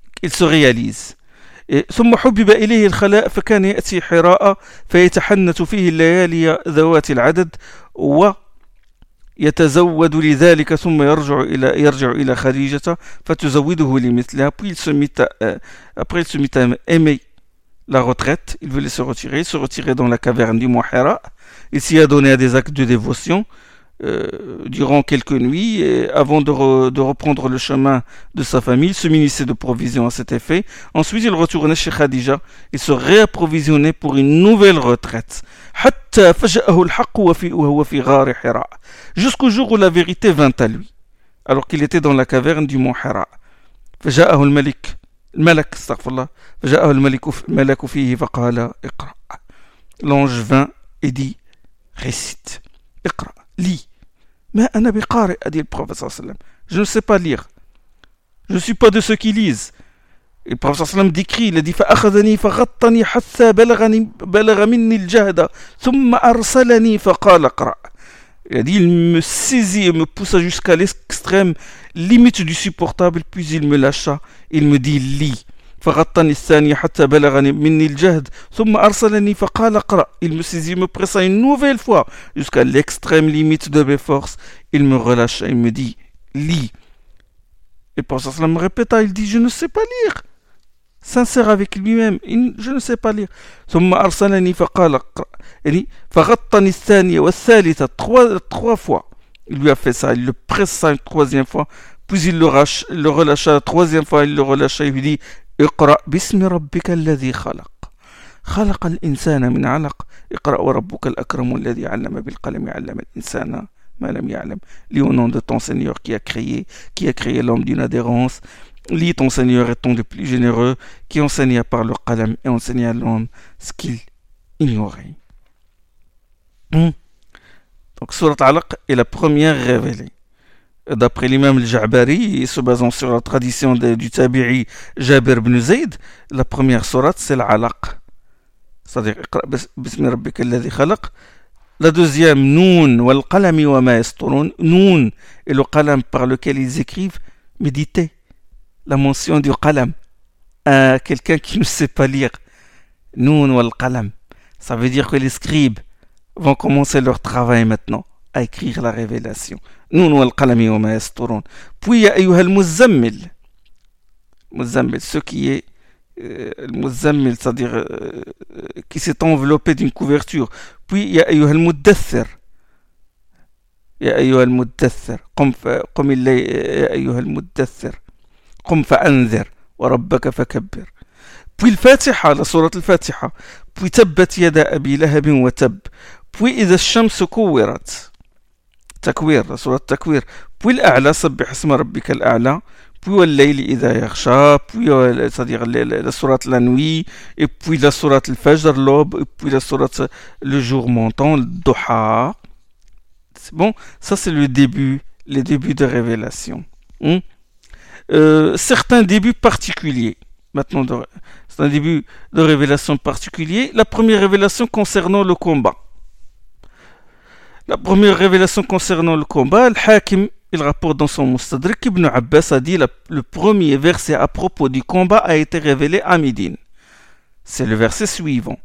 il se réalise. Et ثم حبب إليه الخلاء فكان يأتي حراء فيتحنث فيه الليالي ذوات العدد ويتزود لذلك ثم يرجع إلى يرجع إلى خديجة فتزوده لمثلها puis il se mit euh, après il se mit à aimer la retraite il voulait se retirer se retirait dans la caverne du Mouhira il s'y a donné à des actes de dévotion euh, durant quelques nuits et avant de, reprendre le chemin de sa famille, il se munissait de provisions à cet effet. Ensuite, il retournait chez Khadija et se réapprovisionnait pour une nouvelle retraite. Jusqu'au jour où la vérité vint à lui, alors qu'il était dans la caverne du mont Hira. L'ange vint et dit récite, lis. Mais a dit le prophète Je ne sais pas lire. Je ne suis pas de ceux qui lisent. Et le prophète sallam décrit, il a dit فأخذني فغطني حتى بلغني بلغ مني الجهد ثم أرسلني فقال اقرأ. Il a dit, il me saisit et me poussa jusqu'à l'extrême limite du supportable, puis il me lâcha. Il me dit, lis. فغطني الثاني حتى بلغني مني الجهد ثم أرسلني فقال اقرأ il me saisit me pressa une nouvelle fois jusqu'à l'extrême limite de mes forces il me relâcha il me dit lis et pour ça me répéta il dit je ne sais pas lire sincère avec lui-même je ne sais pas lire ثم أرسلني فقال اقرأ يعني فغطني الثانية والثالثة trois, trois fois il lui a fait ça il le pressa une troisième fois puis il le, le relâcha la troisième fois il le relâcha il lui dit اقرأ باسم ربك الذي خلق. خلق الإنسان من علق. اقرأ وربك الأكرم الذي علم بالقلم علم الإنسان ما لم يعلم. لي نون دو تون سينيور كي ا كريي كي ا كريي لوم دون اديرونس لي تون سينيور اي تون دو بلو جينيرو كي انسينيا بار لو قلم اي انسينيا لوم سكيل ignoré. Donc, sur la première ريفيلي d'après l'imam al-Ja'bari, se basant sur la tradition du tabi'i Jabir ibn Zayd, la première sourate c'est l'alaq. C'est-à-dire, la deuxième, Noun wal qalami est le qalam par lequel ils écrivent, méditez. La mention du qalam à quelqu'un qui ne sait pas lire. Noun wal qalam. Ça veut dire que les scribes vont commencer leur travail maintenant à écrire la révélation. Puis أيها المزمل Muzammil, ce qui est euh, le Muzammil, c'est-à-dire euh, qui s'est enveloppé d'une couverture. Puis يا أيها المدثر يا أيها المدثر قم. قم الليل يا أيها المدثر قم فأنذر وربك فكبر Puis الفاتحة لسورة الفاتحة Puis تبت يد أبي لهب وتب Puis إذا الشمس كورت تكوير سورة التكوير بوي الأعلى سبح اسم ربك الأعلى puis والليل إذا يغشى puis c'est-à-dire la sourate la nuit et puis la sourate le fajr l'aube et puis la sourate le jour montant le duha c'est bon ça c'est le début les débuts de révélation hmm? euh, certains débuts particuliers maintenant c'est un début de révélation particulier la première révélation concernant le combat La première révélation concernant le combat, le Hakim, il rapporte dans son Mustadrik, Ibn Abbas a dit le premier verset à propos du combat a été révélé à Médine. C'est le verset suivant.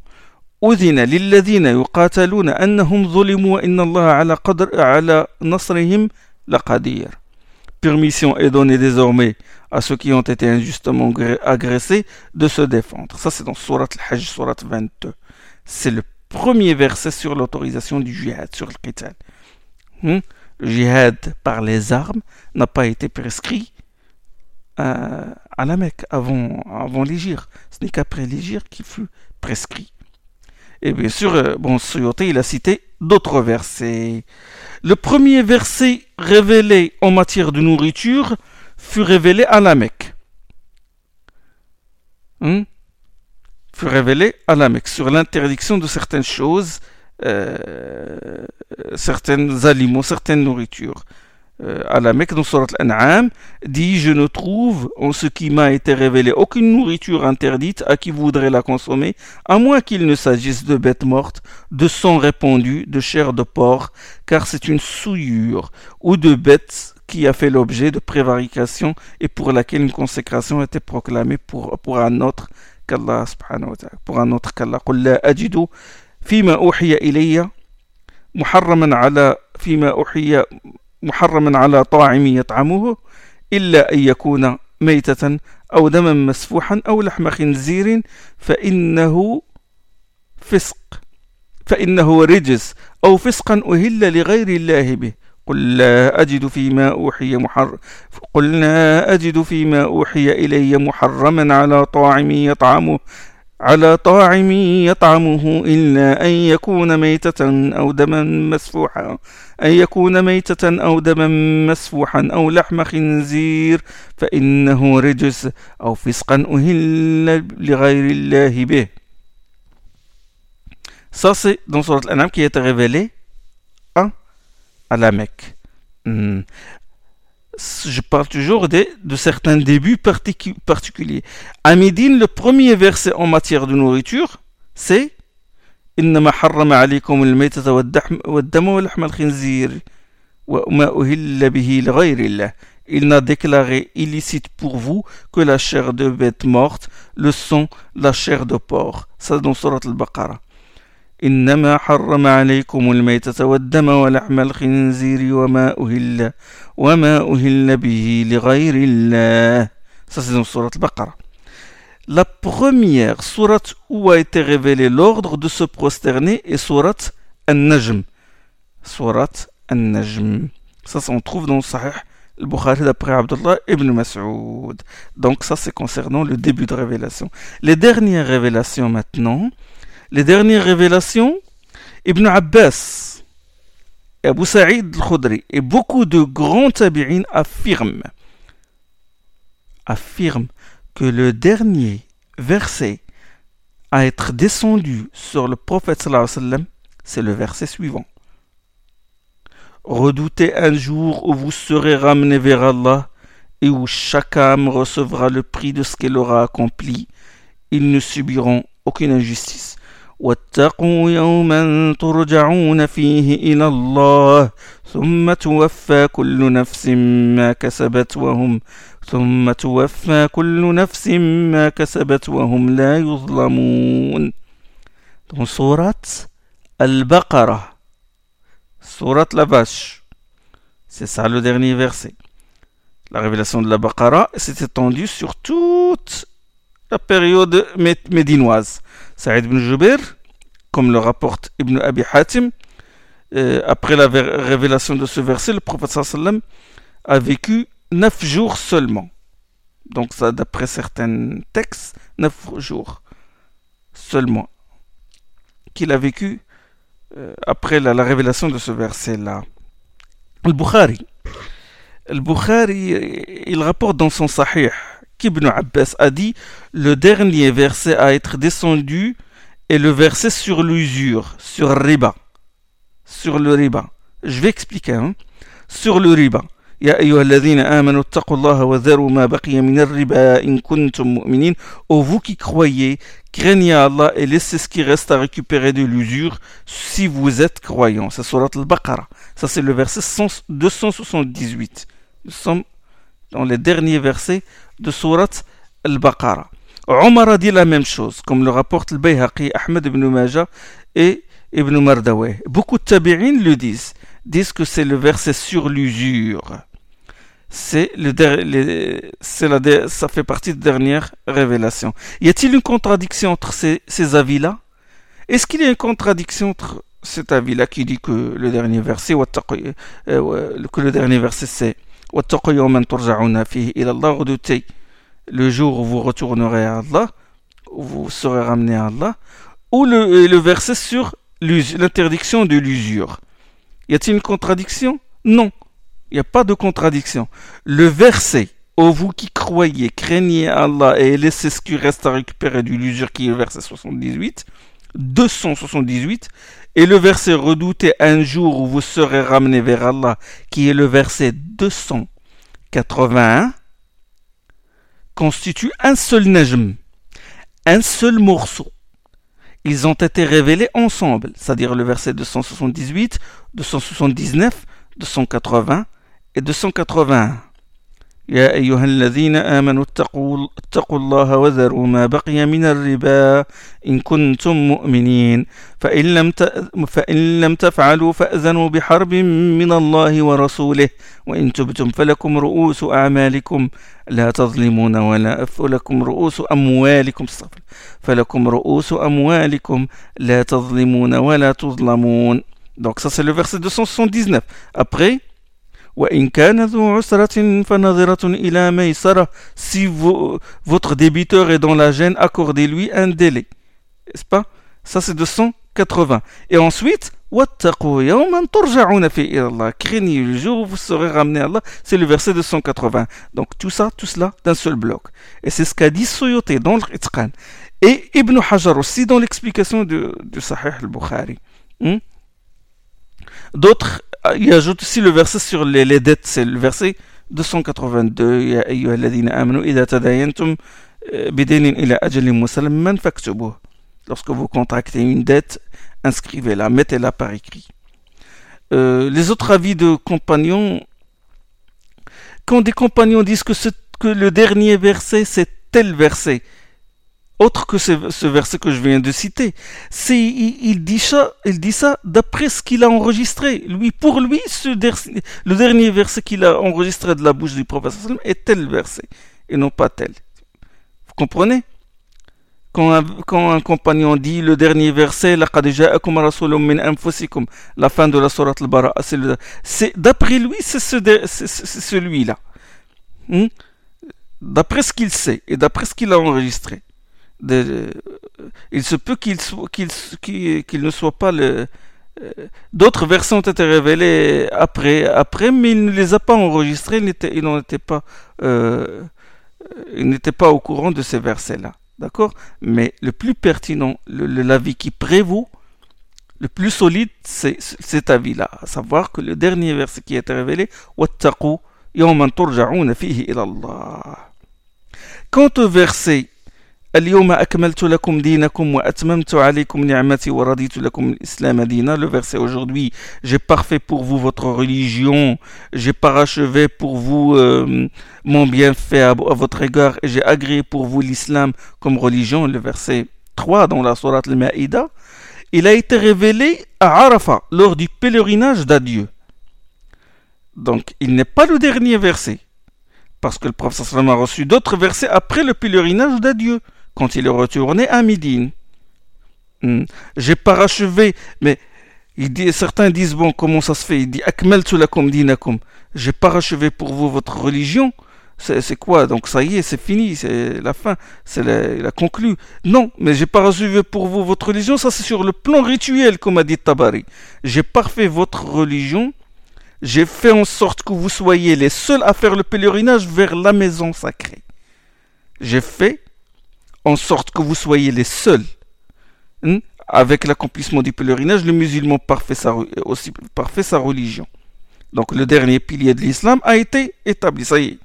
أذن للذين يقاتلون أنهم ظلموا وإن الله على قدر على نصرهم لقدير. Permission est donnée désormais à ceux qui ont été injustement agressés de se défendre. Ça c'est dans Surat al-Hajj, Surat 22. C'est le premier verset sur l'autorisation du jihad, sur le qital. Hmm? Le jihad par les armes n'a pas été prescrit euh, à la Mecque avant, avant l'Égypte. Ce n'est qu'après l'Égypte qu'il fut prescrit. Et bien sûr, euh, bon, il a cité d'autres versets. Le premier verset révélé en matière de nourriture fut révélé à la Mecque. Hmm? Fut révélé à la Mecque sur l'interdiction de certaines choses, euh, certains aliments, certaines nourritures. Euh, à la Mecque, dans Surat Al-An'am, dit Je ne trouve en ce qui m'a été révélé aucune nourriture interdite à qui voudrait la consommer, à moins qu'il ne s'agisse de bêtes mortes, de sang répandu, de chair de porc, car c'est une souillure, ou de bêtes qui a fait l'objet de prévarication et pour laquelle une consécration a été proclamée pour un autre wa ta'ala pour un autre qu'Allah قل لا أجد فيما أوحي إلي محرما على فيما أوحي محرما على طاعم يطعمه إلا أن يكون ميتة أو دما مسفوحا أو لحم خنزير فإنه فسق فإنه رجس أو فسقا أهل لغير الله به. قل لا أجد فيما أوحي محر قل لا أجد فيما أوحي إلي محرما على طاعم يطعمه على طاعم يطعمه إلا أن يكون ميتة أو دما مسفوحا أن يكون ميتة أو دما مسفوحا أو لحم خنزير فإنه رجس أو فسقا أهل لغير الله به. Ça, c'est dans Surat Al-An'am qui été révélé. à la Mecque. Hmm. Je parle toujours de, de certains débuts particu particuliers. À Médine, le premier verset en matière de nourriture, c'est إنما حرم عليكم الميتة والدم ولحم الخنزير وما أهل به لغير الله Il n'a déclaré illicite pour vous que la chair de bête morte, le sang, la chair de porc. Ça dans Surat al-Baqarah. إنما حرم عليكم الميتة والدم ولحم الخنزير وما أهل وما أهل به لغير الله Ça c'est dans Surat al-Baqarah. La première sourate où a été révélé l'ordre de se prosterner est Surat An-Najm. Surat An-Najm. Ça, ça on trouve dans Sahih al-Bukhari d'après Abdullah ibn Mas'ud. Donc ça c'est concernant le début de révélation. Les dernières révélations maintenant, les dernières révélations, Ibn Abbas, Abu Sa'id al-Khudri et beaucoup de grands tabi'in affirment, affirment que le dernier verset à être descendu sur le prophète c'est le verset suivant. Redoutez un jour où vous serez ramenés vers Allah et où chaque âme recevra le prix de ce qu'elle aura accompli. Ils ne subiront aucune injustice. واتقوا يوما ترجعون فيه إلى الله ثم توفى كل نفس ما كسبت وهم ثم توفى كل نفس ما كسبت وهم لا يظلمون سورة البقرة سورة لباش C'est ça le dernier verset. La révélation de la Baqara s'est étendue sur toute la période médinoise. Saïd ibn Jubair, comme le rapporte Ibn Abi Hatim, euh, après la révélation de ce verset, le prophète sallam a vécu neuf jours seulement. Donc ça, d'après certains textes, neuf jours seulement qu'il a vécu euh, après la, la, révélation de ce verset-là. Al-Bukhari. Al-Bukhari, il rapporte dans son Sahih qu'Ibn Abbas a dit le dernier verset à être descendu est le verset sur l'usure, sur riba. Sur le riba. Je vais expliquer. Hein. Sur le riba. يا أيها الذين آمنوا اتقوا الله وذروا ما بقي من الربا إن كنتم مؤمنين Ô vous qui croyez, craignez Allah et laissez ce qui reste à récupérer de l'usure si vous êtes croyants. C'est Surat al-Baqarah. Ça c'est le verset 278. Nous sommes dans les derniers versets de Surat al-Baqarah. Omar dit la même chose, comme le rapporte le Bayhaqi, Ahmed ibn Majah et Ibn Mardaweh. Beaucoup de tabi'in le disent, disent que c'est le verset sur l'usure. C'est le, la, ça fait partie de dernière révélation. Y a-t-il une contradiction entre ces, ces avis-là? Est-ce qu'il y a une contradiction entre cet avis-là qui dit que le dernier verset, euh, que le dernier verset c'est le jour où vous retournerez à Allah, où vous serez ramené à Allah, ou le, le verset sur l'interdiction de l'usure. Y a-t-il une contradiction? Non, il n'y a pas de contradiction. Le verset Ô vous qui croyez, craignez Allah et laissez ce qui reste à récupérer de l'usure qui est le verset 78, 278, et le verset Redoutez un jour où vous serez ramené vers Allah qui est le verset 281, constitue un seul najm, un seul morceau. Ils ont été révélés ensemble, c'est-à-dire le verset 278, 279, 280 et 281. يا أيها الذين آمنوا اتقوا, اتقوا الله وذروا ما بقي من الربا إن كنتم مؤمنين. فإن لم, فإن لم تفعلوا فأذنوا بحرب من الله ورسوله وإن تبتم فلكم رؤوس أعمالكم لا تظلمون ولا فلكم رؤوس أموالكم فلكم رؤوس أموالكم لا تظلمون ولا تظلمون. Donc ça c'est le verset 279. Après Si votre débiteur est dans la gêne, accordez-lui un délai. N'est-ce pas? Ça c'est 280. Et ensuite, Craignez le jour où vous serez ramené à Allah. C'est le verset 280. Donc tout ça, tout cela d'un seul bloc. Et c'est ce qu'a dit Soyoté dans le Et Ibn Hajar aussi dans l'explication de, de Sahih al-Bukhari. Hmm? D'autres, il ajoute aussi le verset sur les, dettes. C'est le verset 282. Ya ayyuhalladhina amanu idha tadayantum bidinin ila. Lorsque vous contractez une dette, inscrivez-la, mettez-la par écrit. Euh, les autres avis de compagnons, quand des compagnons disent que le dernier verset, c'est tel verset, autre que ce, verset que je viens de citer, c'est il, dit ça, il dit ça d'après ce qu'il a enregistré. Lui, pour lui, ce le dernier verset qu'il a enregistré de la bouche du prophète est tel verset et non pas tel. Vous comprenez? Quand un, compagnon dit le dernier verset, la fin de la sourate al-Bara, c'est d'après lui, c'est celui-là. Hmm? D'après ce qu'il sait et d'après ce qu'il a enregistré. Il se peut qu'il ne soit pas le. Euh, d'autres versets ont été révélés après, après, mais il ne les a pas enregistrés, il n'en était pas, euh, il n'était pas au courant de ces versets-là. D'accord? Mais le plus pertinent, l'avis qui prévaut, le plus solide, c'est cet avis-là. À savoir que le dernier verset qui a été révélé, Quant au verset اليوم أكملت لكم دينكم وأتممت عليكم نعمتي ورضيت لكم الإسلام دينا le verset aujourd'hui j'ai parfait pour vous votre religion j'ai parachevé pour vous euh, mon bienfait à, à votre égard et j'ai agréé pour vous l'islam comme religion le verset 3 dans la sourate al-Ma'ida il a été révélé à Arafat lors du pèlerinage d'adieu donc il n'est pas le dernier verset parce que le prophète a reçu d'autres versets après le pèlerinage d'adieu quand il est retourné à Médine. Hmm. J'ai parachevé, mais il dit, certains disent, bon, comment ça se fait? Il dit, lakum dinakum. J'ai parachevé pour vous votre religion. C'est quoi? Donc ça y est, c'est fini, c'est la fin, c'est la, conclu. Non, mais j'ai parachevé pour vous votre religion, ça c'est sur le plan rituel, comme a dit Tabari. J'ai parfait votre religion, j'ai fait en sorte que vous soyez les seuls à faire le pèlerinage vers la maison sacrée. J'ai fait en sorte que vous soyez les seuls. Hein, avec l'accomplissement du pèlerinage, le musulman parfait sa, aussi parfait sa religion. Donc le dernier pilier de l'islam a été établi, ça y est.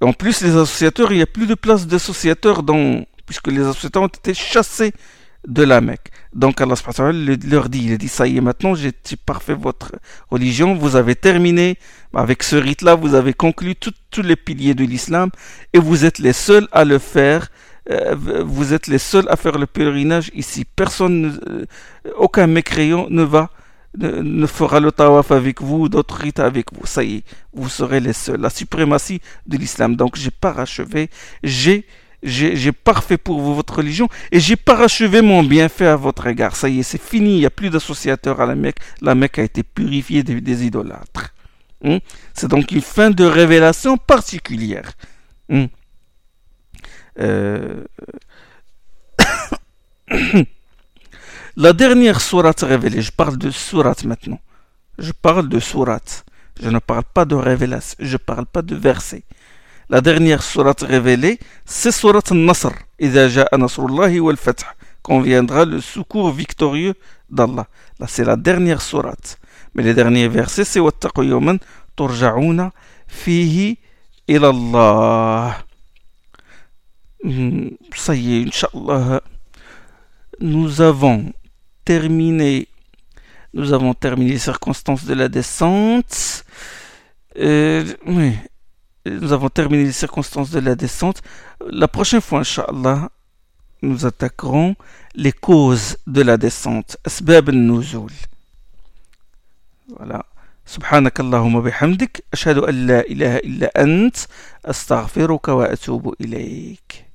En plus, les associateurs, il n'y a plus de place d'associateurs puisque les associateurs ont été chassés de la Mecque. Donc Allah leur dit, il dit, ça y est, maintenant j'ai parfait votre religion, vous avez terminé avec ce rite-là, vous avez conclu tous les piliers de l'islam et vous êtes les seuls à le faire euh, vous êtes les seuls à faire le pèlerinage ici. Personne, euh, aucun mécréant ne va, ne, fera le tawaf avec vous, d'autres rites avec vous. Ça y est, vous serez les seuls. La suprématie de l'islam. Donc j'ai parachevé, j'ai j'ai parfait pour vous votre religion et j'ai parachevé mon bienfait à votre égard. Ça y est, c'est fini, il n'y a plus d'associateurs à la Mecque. La Mecque a été purifiée des, idolâtres. Hmm? C'est donc une fin de révélation particulière. Hmm? Euh, la dernière sourate révélée, je parle de sourate maintenant. Je parle de sourate. Je ne parle pas de révélation, je ne parle pas de verset. La dernière sourate révélée, c'est sourate Nasr. Quand viendra le secours victorieux d'Allah. Là, c'est la dernière sourate. Mais les derniers versets, c'est Wattaqu yawman turja'una fihi ilallah. Hmm, ça y est, Inch'Allah, nous avons terminé, nous avons terminé les circonstances de la descente. Euh, nous avons terminé les circonstances de la descente. La prochaine fois, Inch'Allah, nous attaquerons les causes de la descente. Asbab nuzul Voilà. سبحانك اللهم بحمدك أشهد أن لا إله إلا أنت أستغفرك وأتوب إليك